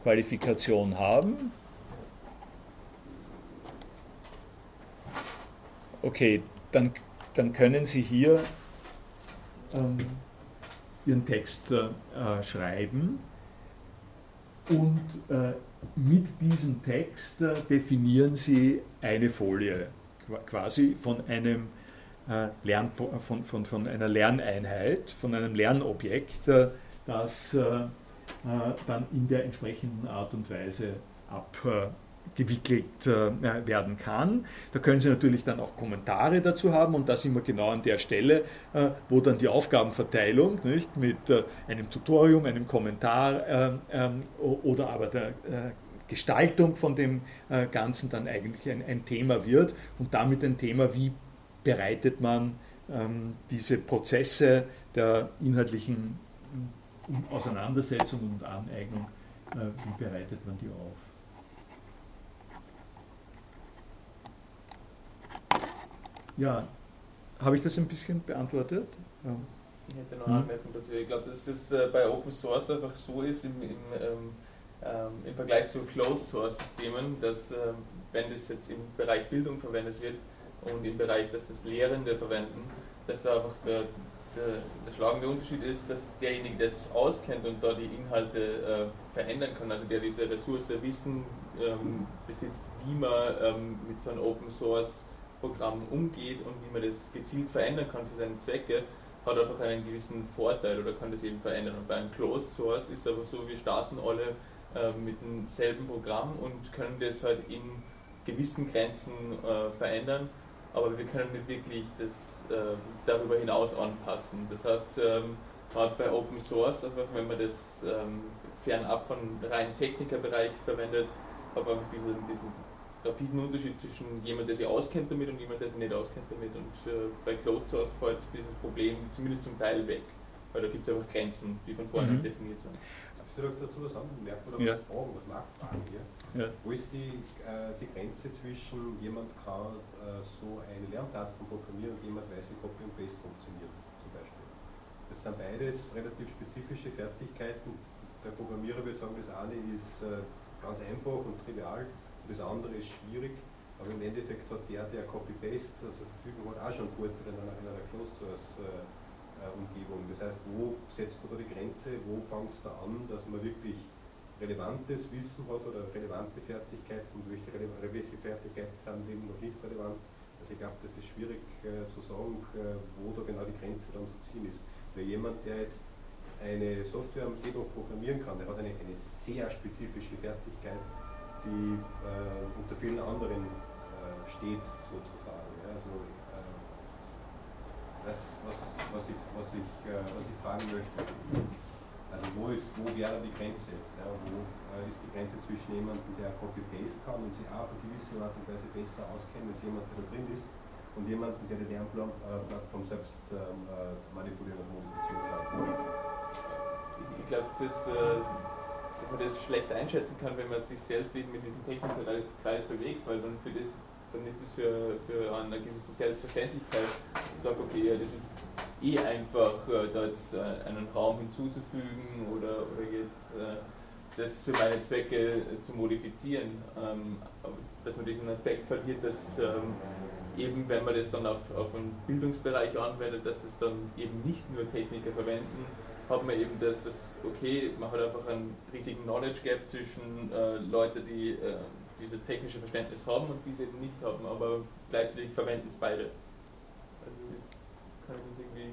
Qualifikation haben. Okay, dann, dann können Sie hier ähm, Ihren Text äh, schreiben und äh, mit diesem Text äh, definieren Sie eine Folie, quasi von einem Lern, von, von, von einer Lerneinheit, von einem Lernobjekt, äh, das äh, dann in der entsprechenden Art und Weise abgewickelt werden kann. Da können Sie natürlich dann auch Kommentare dazu haben und das immer genau an der Stelle, wo dann die Aufgabenverteilung nicht, mit einem Tutorium, einem Kommentar ähm, oder aber der Gestaltung von dem Ganzen dann eigentlich ein, ein Thema wird und damit ein Thema, wie bereitet man ähm, diese Prozesse der inhaltlichen Auseinandersetzung und Aneignung, äh, wie bereitet man die auf? Ja, habe ich das ein bisschen beantwortet? Ja. Ich hätte noch eine Anmerkung dazu. Ich glaube, dass es äh, bei Open Source einfach so ist im, im, ähm, ähm, im Vergleich zu Closed Source Systemen, dass ähm, wenn das jetzt im Bereich Bildung verwendet wird und im Bereich, dass das Lehrende verwenden, dass einfach der, der, der schlagende Unterschied ist, dass derjenige, der sich auskennt und da die Inhalte äh, verändern kann, also der diese Ressource Wissen ähm, besitzt, wie man ähm, mit so einem Open Source Programm umgeht und wie man das gezielt verändern kann für seine Zwecke, hat einfach einen gewissen Vorteil oder kann das eben verändern. Und bei einem Closed Source ist es aber so, wir starten alle äh, mit demselben Programm und können das halt in gewissen Grenzen äh, verändern, aber wir können nicht wirklich das äh, darüber hinaus anpassen. Das heißt, ähm, gerade bei Open Source, einfach wenn man das ähm, fernab von rein Technikerbereich verwendet, hat man einfach diesen, diesen rapiden Unterschied zwischen jemand, der sich auskennt damit und jemand, der sich nicht auskennt damit. Und äh, bei Closed Source fällt dieses Problem zumindest zum Teil weg, weil da gibt es einfach Grenzen, die von vornherein mhm. definiert sind. Darf ich direkt dazu was sagen? Merkt man da was ja. fragen, was nachfragen hier? Wo ist die, äh, die Grenze zwischen jemand kann äh, so eine Lernplattform programmieren und jemand weiß, wie Copy und Paste funktioniert, zum Beispiel? Das sind beides relativ spezifische Fertigkeiten. Der Programmierer würde sagen, das eine ist äh, ganz einfach und trivial, das andere ist schwierig, aber im Endeffekt hat der, der Copy-Paste zur Verfügung hat, auch schon Vorteile in einer, in einer Closed-Source-Umgebung. Das heißt, wo setzt man da die Grenze, wo fängt es da an, dass man wirklich relevantes Wissen hat oder relevante Fertigkeiten und welche, welche Fertigkeiten sind eben noch nicht relevant. Also ich glaube, das ist schwierig äh, zu sagen, äh, wo da genau die Grenze dann zu ziehen ist. Weil jemand, der jetzt eine Softwareumgebung programmieren kann, der hat eine, eine sehr spezifische Fertigkeit, die äh, unter vielen anderen äh, steht, sozusagen. Ja, also, äh, das, was, was, ich, was, ich, äh, was ich fragen möchte, also wo, ist, wo wäre die Grenze jetzt? Ja, wo äh, ist die Grenze zwischen jemandem, der Copy-Paste kann und sich auf eine gewisse Art und Weise besser auskennt als jemand, der da drin ist, und jemandem, der die Lernplattform äh, selbst ähm, manipulieren und modifizieren kann? Ich glaube, das ist dass man das schlecht einschätzen kann, wenn man sich selbst eben in diesem Technikerkreis bewegt, weil dann für das dann ist es für, für eine gewisse Selbstverständlichkeit zu sagen, okay, ja, das ist eh einfach, äh, da jetzt äh, einen Raum hinzuzufügen oder, oder jetzt äh, das für meine Zwecke zu modifizieren. Ähm, dass man diesen Aspekt verliert, dass ähm, eben, wenn man das dann auf, auf einen Bildungsbereich anwendet, dass das dann eben nicht nur Techniker verwenden, hat man eben das, das okay, man hat einfach einen riesigen Knowledge Gap zwischen äh, Leuten, die äh, dieses technische Verständnis haben und die es eben nicht haben, aber gleichzeitig verwenden es beide. Also das kann ich das irgendwie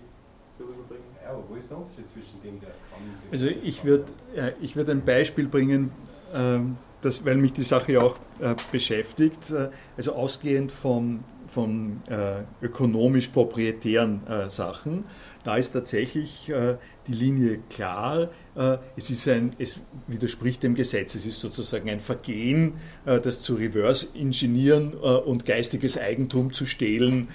so rüberbringen. Ja, aber wo ist der Unterschied zwischen dem, der es kann und dem, Also ich würde äh, ich würd ein Beispiel bringen, ähm, das, weil mich die Sache auch äh, beschäftigt, äh, also ausgehend von, von äh, ökonomisch proprietären äh, Sachen da ist tatsächlich äh, die Linie klar. Äh, es, ist ein, es widerspricht dem Gesetz. Es ist sozusagen ein Vergehen, äh, das zu reverse ingenieren äh, und geistiges Eigentum zu stehlen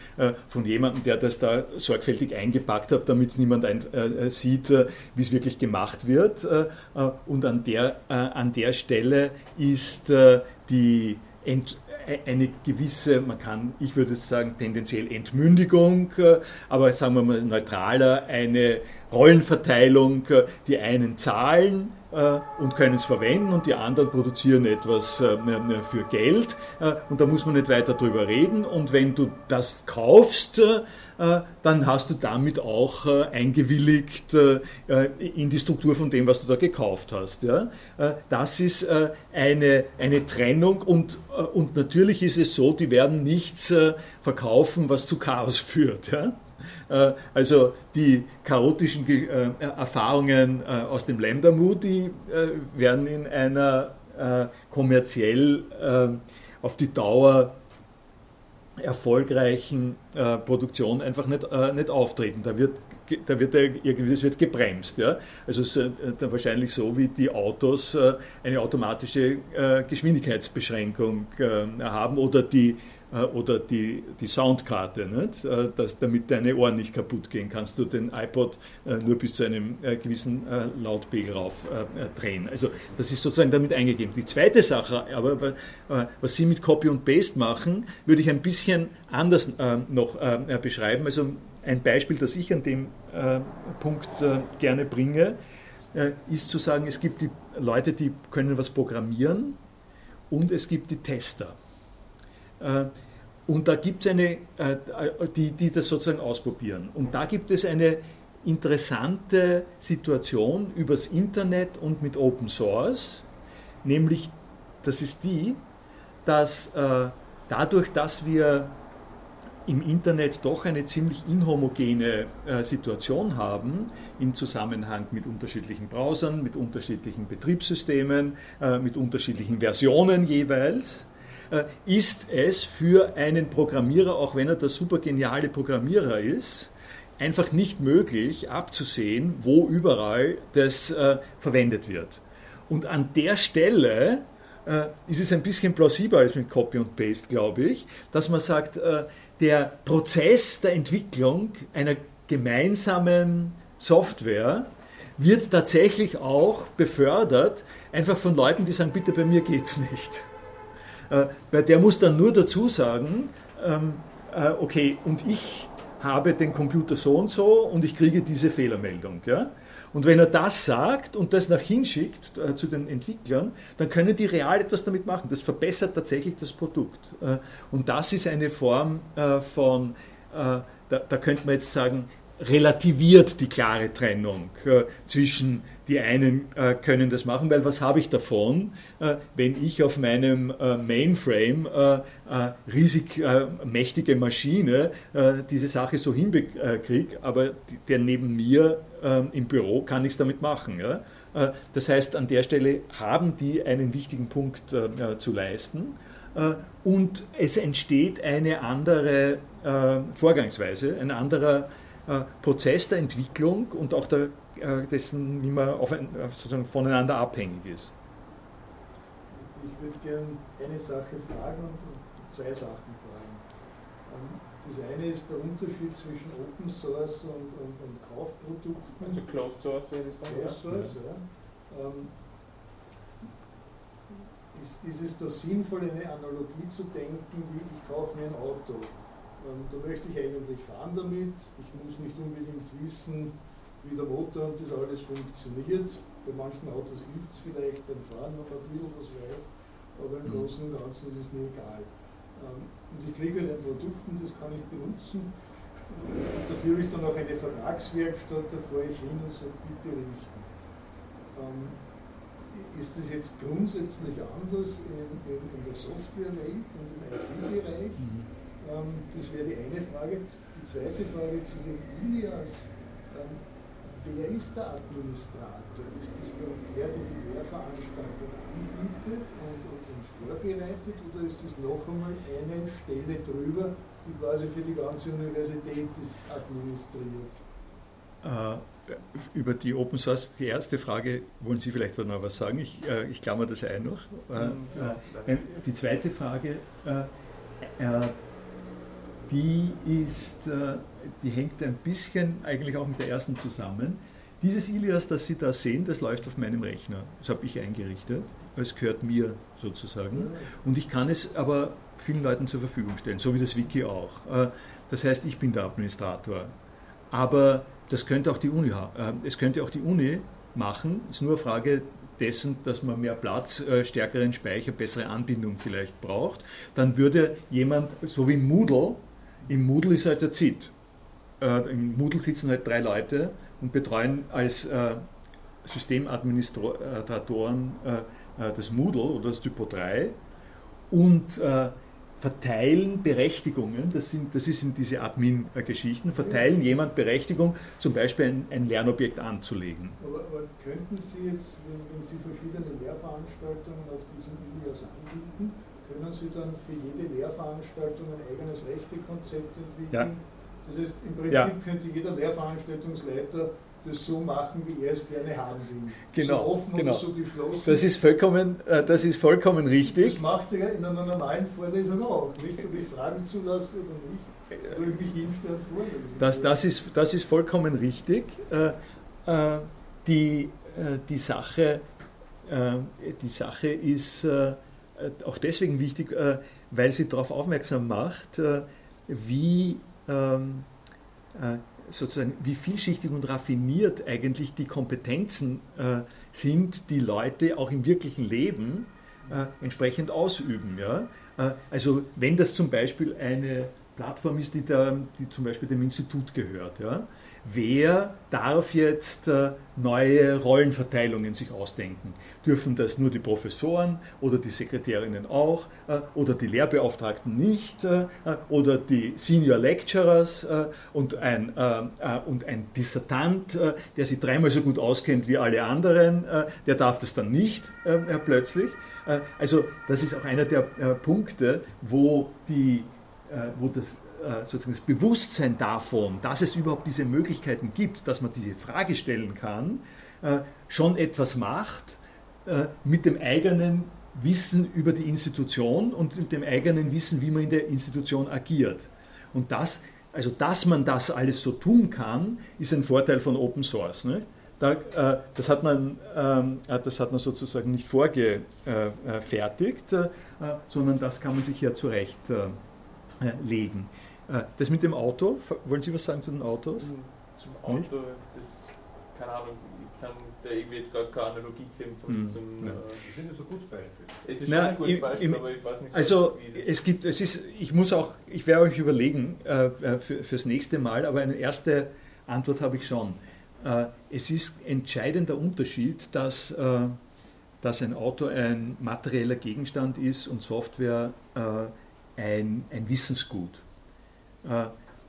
von jemandem, der das da sorgfältig eingepackt hat, damit es niemand ein, sieht, wie es wirklich gemacht wird. und an der, an der Stelle ist die Ent eine gewisse, man kann, ich würde sagen, tendenziell Entmündigung, äh, aber sagen wir mal neutraler, eine Rollenverteilung, äh, die einen zahlen äh, und können es verwenden und die anderen produzieren etwas für Geld und da muss man nicht weiter drüber reden und wenn du das kaufst, äh, dann hast du damit auch äh, eingewilligt äh, in die Struktur von dem, was du da gekauft hast. Das ist eine, eine Trennung und, und natürlich ist es so, die werden nichts verkaufen, was zu Chaos *laughs* führt. Also die chaotischen Erfahrungen aus dem Ländermut, die werden in einer kommerziell auf die Dauer erfolgreichen äh, Produktion einfach nicht, äh, nicht auftreten. Da wird, da wird irgendwie, das wird gebremst. Ja? Also es ist äh, wahrscheinlich so, wie die Autos äh, eine automatische äh, Geschwindigkeitsbeschränkung äh, haben oder die äh, oder die, die Soundkarte, nicht? Äh, dass, damit deine Ohren nicht kaputt gehen, kannst du den iPod äh, nur bis zu einem gewissen Lautpegel rauf drehen. Also das ist sozusagen damit eingegeben. Die zweite Sache, aber was Sie mit Copy und Paste machen, würde ich ein bisschen anders noch beschreiben. Also ein Beispiel, das ich an dem Punkt gerne bringe, ist zu sagen, es gibt die Leute, die können was programmieren und es gibt die Tester. Äh, und da gibt es eine, äh, die, die das sozusagen ausprobieren. Und da gibt es eine interessante Situation übers Internet und mit Open Source, nämlich das ist die, dass äh, dadurch, dass wir im Internet doch eine ziemlich inhomogene Situation haben im Zusammenhang mit unterschiedlichen Browsern, mit unterschiedlichen Betriebssystemen, mit unterschiedlichen Versionen jeweils, ist es für einen Programmierer, auch wenn er der super geniale Programmierer ist, einfach nicht möglich abzusehen, wo überall das äh, verwendet wird. Und an der Stelle äh, ist es ein bisschen plausibler als mit Copy und Paste, glaube ich, dass man sagt, äh, der Prozess der Entwicklung einer gemeinsamen Software wird tatsächlich auch befördert, einfach von Leuten, die sagen, bitte bei mir geht es nicht. Äh, weil der muss dann nur dazu sagen, ähm, äh, okay, und ich habe den Computer so und so und ich kriege diese Fehlermeldung. Ja? Und wenn er das sagt und das nach hinschickt äh, zu den Entwicklern, dann können die real etwas damit machen. Das verbessert tatsächlich das Produkt. Äh, und das ist eine Form äh, von, äh, da, da könnte man jetzt sagen, relativiert die klare Trennung äh, zwischen die einen äh, können das machen, weil was habe ich davon, äh, wenn ich auf meinem Mainframe riesig mächtige Maschine diese Sache so hinkriege, aber der neben mir im Büro kann nichts damit machen. Das heißt, an der Stelle haben die einen wichtigen Punkt zu leisten und es entsteht eine andere Vorgangsweise, ein anderer Prozess der Entwicklung und auch der, äh, dessen, wie man auf ein, sozusagen voneinander abhängig ist. Ich würde gerne eine Sache fragen und zwei Sachen fragen. Ähm, das eine ist der Unterschied zwischen Open Source und, und, und Kaufprodukten. Also Closed Source wäre das dann, Closed Source, ja. ja. Ähm, ist, ist es da sinnvoll, eine Analogie zu denken, wie ich kaufe mir ein Auto? Ähm, da möchte ich eigentlich fahren damit. Ich muss nicht unbedingt wissen, wie der Motor und das alles funktioniert. Bei manchen Autos hilft es vielleicht beim Fahren, wenn man ein bisschen was weiß, aber im mhm. Großen und Ganzen ist es mir egal. Ähm, und ich kriege halt ein Produkt und das kann ich benutzen. Und da führe ich dann auch eine Vertragswerkstatt, da fahre ich hin und sage, bitte richten. Ähm, ist das jetzt grundsätzlich anders in, in, in der Softwarewelt und im IT-Bereich? Mhm. Ähm, das wäre die eine Frage. Die zweite Frage zu dem Ilias. Ähm, wer ist der Administrator? Ist das der, der die Lehrveranstaltung anbietet und, und, und, vorbereitet oder ist das noch einmal eine Stelle drüber, die quasi für die ganze Universität ist administriert? Uh, über die Open Source, die erste Frage, wollen Sie vielleicht noch was sagen? Ich, uh, ich klammer das ein noch. Uh, die zweite Frage, die ist, äh, die hängt ein bisschen eigentlich auch mit der ersten zusammen. Dieses Ilias, das Sie da sehen, das läuft auf meinem Rechner. Das habe ich eingerichtet. Es gehört mir sozusagen. Und ich kann es aber vielen Leuten zur Verfügung stellen, so wie das Wiki auch. Äh, das heißt, ich bin der Administrator. Aber das könnte auch die Uni. Äh, es könnte auch die Uni machen. Es ist nur eine Frage dessen, dass man mehr Platz, stärkeren Speicher, bessere Anbindung vielleicht braucht. Dann würde jemand, so wie Moodle, im Moodle ist halt der ZIT. Äh, Im Moodle sitzen halt drei Leute und betreuen als äh, Systemadministratoren äh, äh, das Moodle oder das Typo 3 und äh, verteilen Berechtigungen, das, sind, das sind diese Admin-Geschichten, verteilen jemand Berechtigung, zum Beispiel ein, ein Lernobjekt anzulegen. Aber, aber, könnten Sie jetzt, wenn, wenn Sie verschiedene Lehrveranstaltungen auf diesem Ilias anbieten, können Sie dann für jede Lehrveranstaltung ein eigenes Rechtekonzept entwickeln? Ja. Das heißt, im Prinzip ja. könnte jeder Lehrveranstaltungsleiter das so machen, wie er es gerne haben will. Genau, so offen genau. oder so geschlossen. Das ist vollkommen, äh, das ist vollkommen richtig. Das macht er in einer normalen Vorlesung auch. Nicht, ob ich Fragen zulasse oder nicht, wo ich mich hinstelle und vorlese. Das, das, ist, das ist vollkommen richtig. Äh, äh, die, äh, die, Sache, äh, die Sache ist äh, auch deswegen wichtig, äh, weil sie darauf aufmerksam macht, wie ähm, sozusagen, wie vielschichtig und raffiniert eigentlich die Kompetenzen äh, sind, die Leute auch im wirklichen Leben äh, entsprechend ausüben. Ja? Äh, also wenn das zum Beispiel eine Plattform ist, die, der, die zum Beispiel dem Institut gehört, ja? Wer darf jetzt äh, neue Rollenverteilungen sich ausdenken? Dürfen das nur die Professoren oder die Sekretärinnen auch äh, oder die Lehrbeauftragten nicht äh, oder die Senior Lecturers und ein, und ein Dissertant, der sich dreimal so gut auskennt wie alle anderen, der darf das dann nicht plötzlich. Also das ist auch einer der Punkte, wo, die, wo das sozusagen das Bewusstsein davon, dass es überhaupt diese Möglichkeiten gibt, dass man diese Frage stellen kann, äh, schon etwas macht äh, mit dem eigenen Wissen über die Institution und mit dem eigenen Wissen, wie man in der Institution agiert. Und das, also dass man das alles so tun kann, ist ein Vorteil von Open Source. Ne? Da, äh, das, hat man, ähm, das hat man sozusagen nicht vorgefertigt, äh, sondern das kann man sich ja zurechtlegen. Äh, das mit dem Auto, wollen Sie was sagen zu den Autos? Hm, zum Auto, Nicht? das, keine Ahnung, ich kann da irgendwie jetzt gar keine Analogie ziehen zum. Mhm. zum ja. äh, ich finde das ein gutes Beispiel. Es ist Na, schon ein gutes im, Beispiel, im, aber ich weiß nicht, Also, wie das es gibt, es ist, ich muss auch, ich werde euch überlegen äh, äh, für, fürs nächste Mal, aber eine erste Antwort habe ich schon. Äh, es ist entscheidender Unterschied, dass, äh, dass ein Auto ein materieller Gegenstand ist und Software äh, ein, ein Wissensgut. Äh,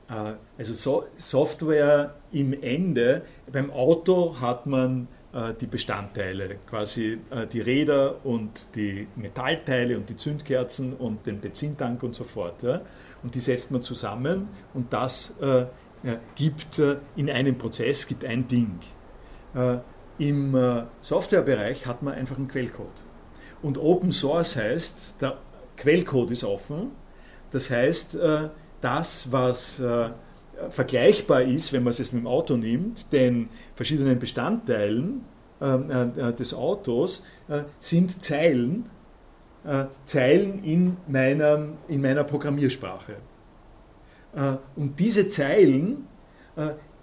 äh, also so Software im Ende, beim Auto hat man äh, die Bestandteile, quasi die Räder und die Metallteile und die Zündkerzen und den Benzintank und so fort. Und die setzt man zusammen und das gibt in einem Prozess gibt ein Ding. Im Softwarebereich hat man einfach einen Quellcode. Und Open Source heißt, der Quellcode ist offen. Das heißt, das, was äh, vergleichbar ist, wenn man es jetzt mit dem Auto nimmt, den verschiedenen Bestandteilen ähm, äh, äh, des Autos, äh, sind Zeilen, äh, Zeilen in meiner, in meiner Programmiersprache. Und diese Zeilen,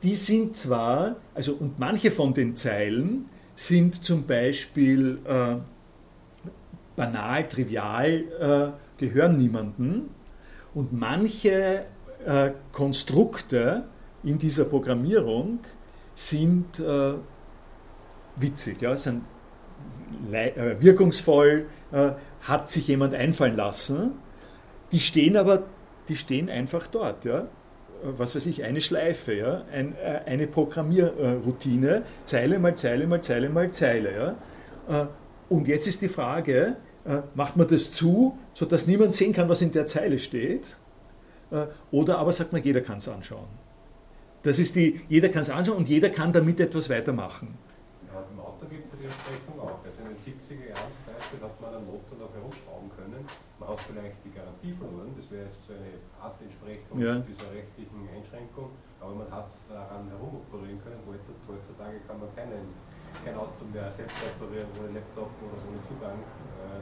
die sind zwar, also und manche von den Zeilen sind zum Beispiel banal, trivial, gehören niemandem, und manche äh, Konstrukte in dieser Programmierung sind äh, witzig, ja, sind äh, wirkungsvoll, äh, hat sich jemand einfallen lassen. Die stehen aber, die stehen einfach dort, ja. Was weiß ich, eine Schleife, ja, Ein, äh, eine Programmierroutine, Zeile mal Zeile mal Zeile mal Zeile, ja. Äh, und jetzt ist die Frage, macht man das zu, sodass niemand sehen kann, was in der Zeile steht. Äh, oder aber sagt man, jeder kann es anschauen. Das ist die, jeder kann es anschauen und jeder kann damit etwas weitermachen. Ja, im Auto gibt es ja die Entsprechung auch. Also in den 70er Jahren zum Beispiel hat man einen Motor noch herumschrauben können. Man hat vielleicht die Garantie verloren, das wäre jetzt so eine Art Entsprechung ja. dieser rechtlichen Einschränkung, aber man hat daran herumoperieren können. Heutzutage kann man keinen, kein Auto mehr selbst reparieren ohne Laptop oder ohne Zugang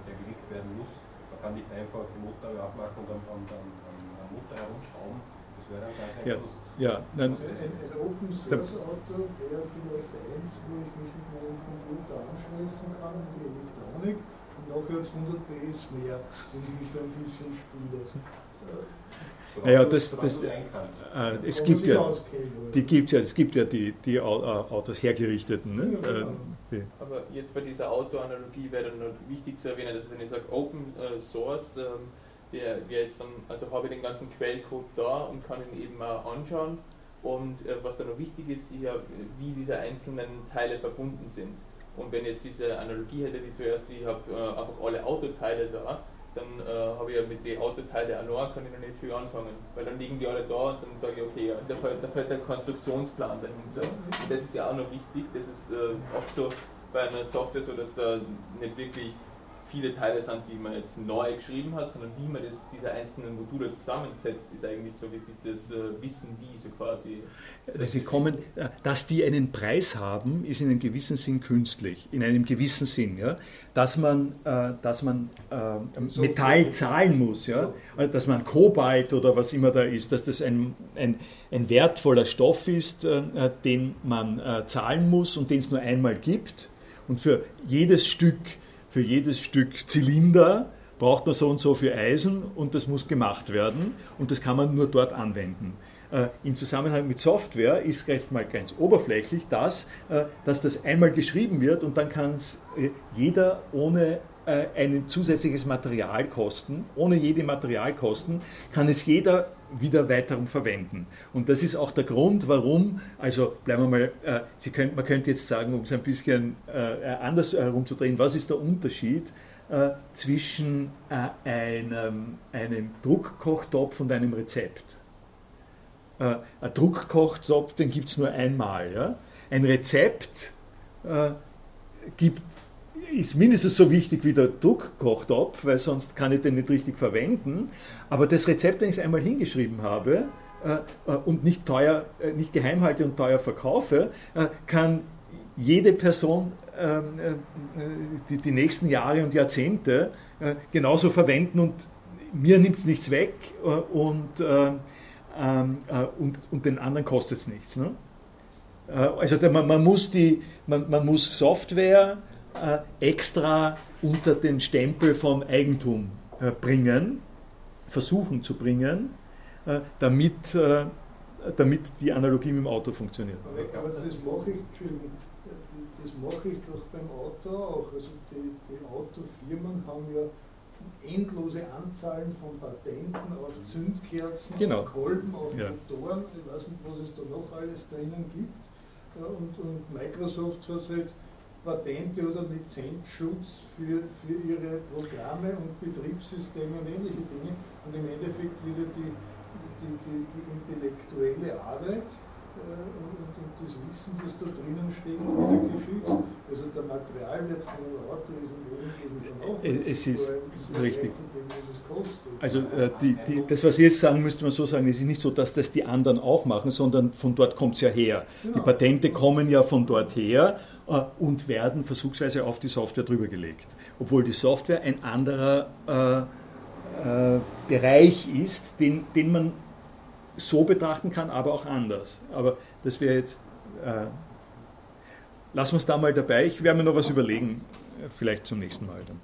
der gelegt werden muss. Kann nicht einfach die Motor aufmachen und am, am, am, am Motor herumschrauben. Das wäre dann ganz ja. einfach. Ja, nein, ein, ein Open Source Auto wäre vielleicht eins, wo ich mich mit meinem Computer anschließen kann die Elektronik und nachher hat es 100 PS mehr, wenn ich mich da ein bisschen spiele. Naja, das, das, äh, es gibt ja, die gibt ja, es gibt ja die, die Autos hergerichteten. Ne? Genau. Aber jetzt bei dieser Auto-Analogie wäre dann noch wichtig zu erwähnen, dass wenn ich sage Open äh, Source, ähm, der, der jetzt dann, also habe ich den ganzen Quellcode da und kann ihn eben auch anschauen. Und äh, was dann noch wichtig ist, ich hab, wie diese einzelnen Teile verbunden sind. Und wenn jetzt diese Analogie hätte, wie zuerst, ich habe äh, einfach alle Autoteile da, dann äh, habe ich ja mit den Autoteilen allein kann ich noch nicht viel anfangen, weil dann liegen die alle da und dann sage ich, okay, ja, da, fällt, da fällt der Konstruktionsplan dahinter. Das ist ja auch noch wichtig, das ist äh, oft so bei einer Software so, dass da nicht wirklich viele Teile sind, die man jetzt neu geschrieben hat, sondern wie man das, diese einzelnen Module zusammensetzt, ist eigentlich so wirklich das äh, Wissen, wie so quasi. Sie kommen, äh, dass die einen Preis haben, ist in einem gewissen Sinn künstlich, in einem gewissen Sinn, ja, dass man, äh, dass man äh, Metall zahlen muss, ja, äh, dass man Kobalt oder was immer da ist, dass das ein, ein, ein wertvoller Stoff ist, äh, den man zahlen muss und den es nur einmal gibt. Und für jedes Stück für jedes Stück Zylinder braucht man so und so viel Eisen und das muss gemacht werden und das kann man nur dort anwenden. Äh, Im Zusammenhang mit Software ist jetzt mal ganz oberflächlich das, äh, dass das einmal geschrieben wird und dann kann es äh, jeder ohne äh, ein zusätzliches Materialkosten, ohne jede Materialkosten, kann es jeder wieder weiterum verwenden. Und das ist auch der Grund, warum, also bleiben wir mal, äh, Sie könnt, man könnte jetzt sagen, um es ein bisschen äh, anders herumzudrehen, was ist der Unterschied äh, zwischen äh, einem, einem Druckkochtopf und einem Rezept? Äh, ein Druckkochtopf, den gibt es nur einmal. Ja? Ein Rezept äh, gibt ist mindestens so wichtig wie der Druckkochtopf, weil sonst kann ich den nicht richtig verwenden. Aber das Rezept, wenn ich es einmal hingeschrieben habe äh, äh, und nicht teuer, äh, nicht geheim halte und teuer verkaufe, äh, kann jede Person ähm, äh, die, die, nächsten Jahre und Jahrzehnte äh, genauso verwenden und mir nimmt es nichts weg und, ähm, und, und den anderen kostet es nichts. Ne? Also man, man, muss die, man, man muss Software extra unter den Stempel von Eigentum äh, bringen, versuchen zu bringen, äh, damit, damit die Analogie mit dem Auto funktioniert. Aber das mache ich, das mache ich doch beim Auto auch. Also die, die Autofirmen haben ja endlose Anzahlen von Patenten auf Zündkerzen, genau. auf Kolben, auf ja. Motoren, ich weiß nicht, was es da noch alles drinnen gibt. Und, und Microsoft hat halt Patente oder Lizenzschutz für, für ihre Programme und Betriebssysteme und ähnliche Dinge. Und im Endeffekt wieder die, die, die, die intellektuelle Arbeit äh, und, und, das Wissen, das da drinnen steht, wieder geschützt. Also der Materialwert von einem Auto ist im Wesentlichen. Es ist richtig. Also äh, die, die, das, was Sie jetzt sagen, müsste man so sagen, es ist nicht so, dass das die anderen auch machen, sondern von dort kommt es ja her. Genau. Die Patente kommen ja von dort her und werden versuchsweise auf die Software drüber gelegt. Obwohl die Software ein anderer äh, äh, Bereich ist, den, den man so betrachten kann, aber auch anders. Aber das wäre jetzt. Äh, lassen wir es da mal dabei. Ich werde mir noch was überlegen, äh, vielleicht zum nächsten Mal dann.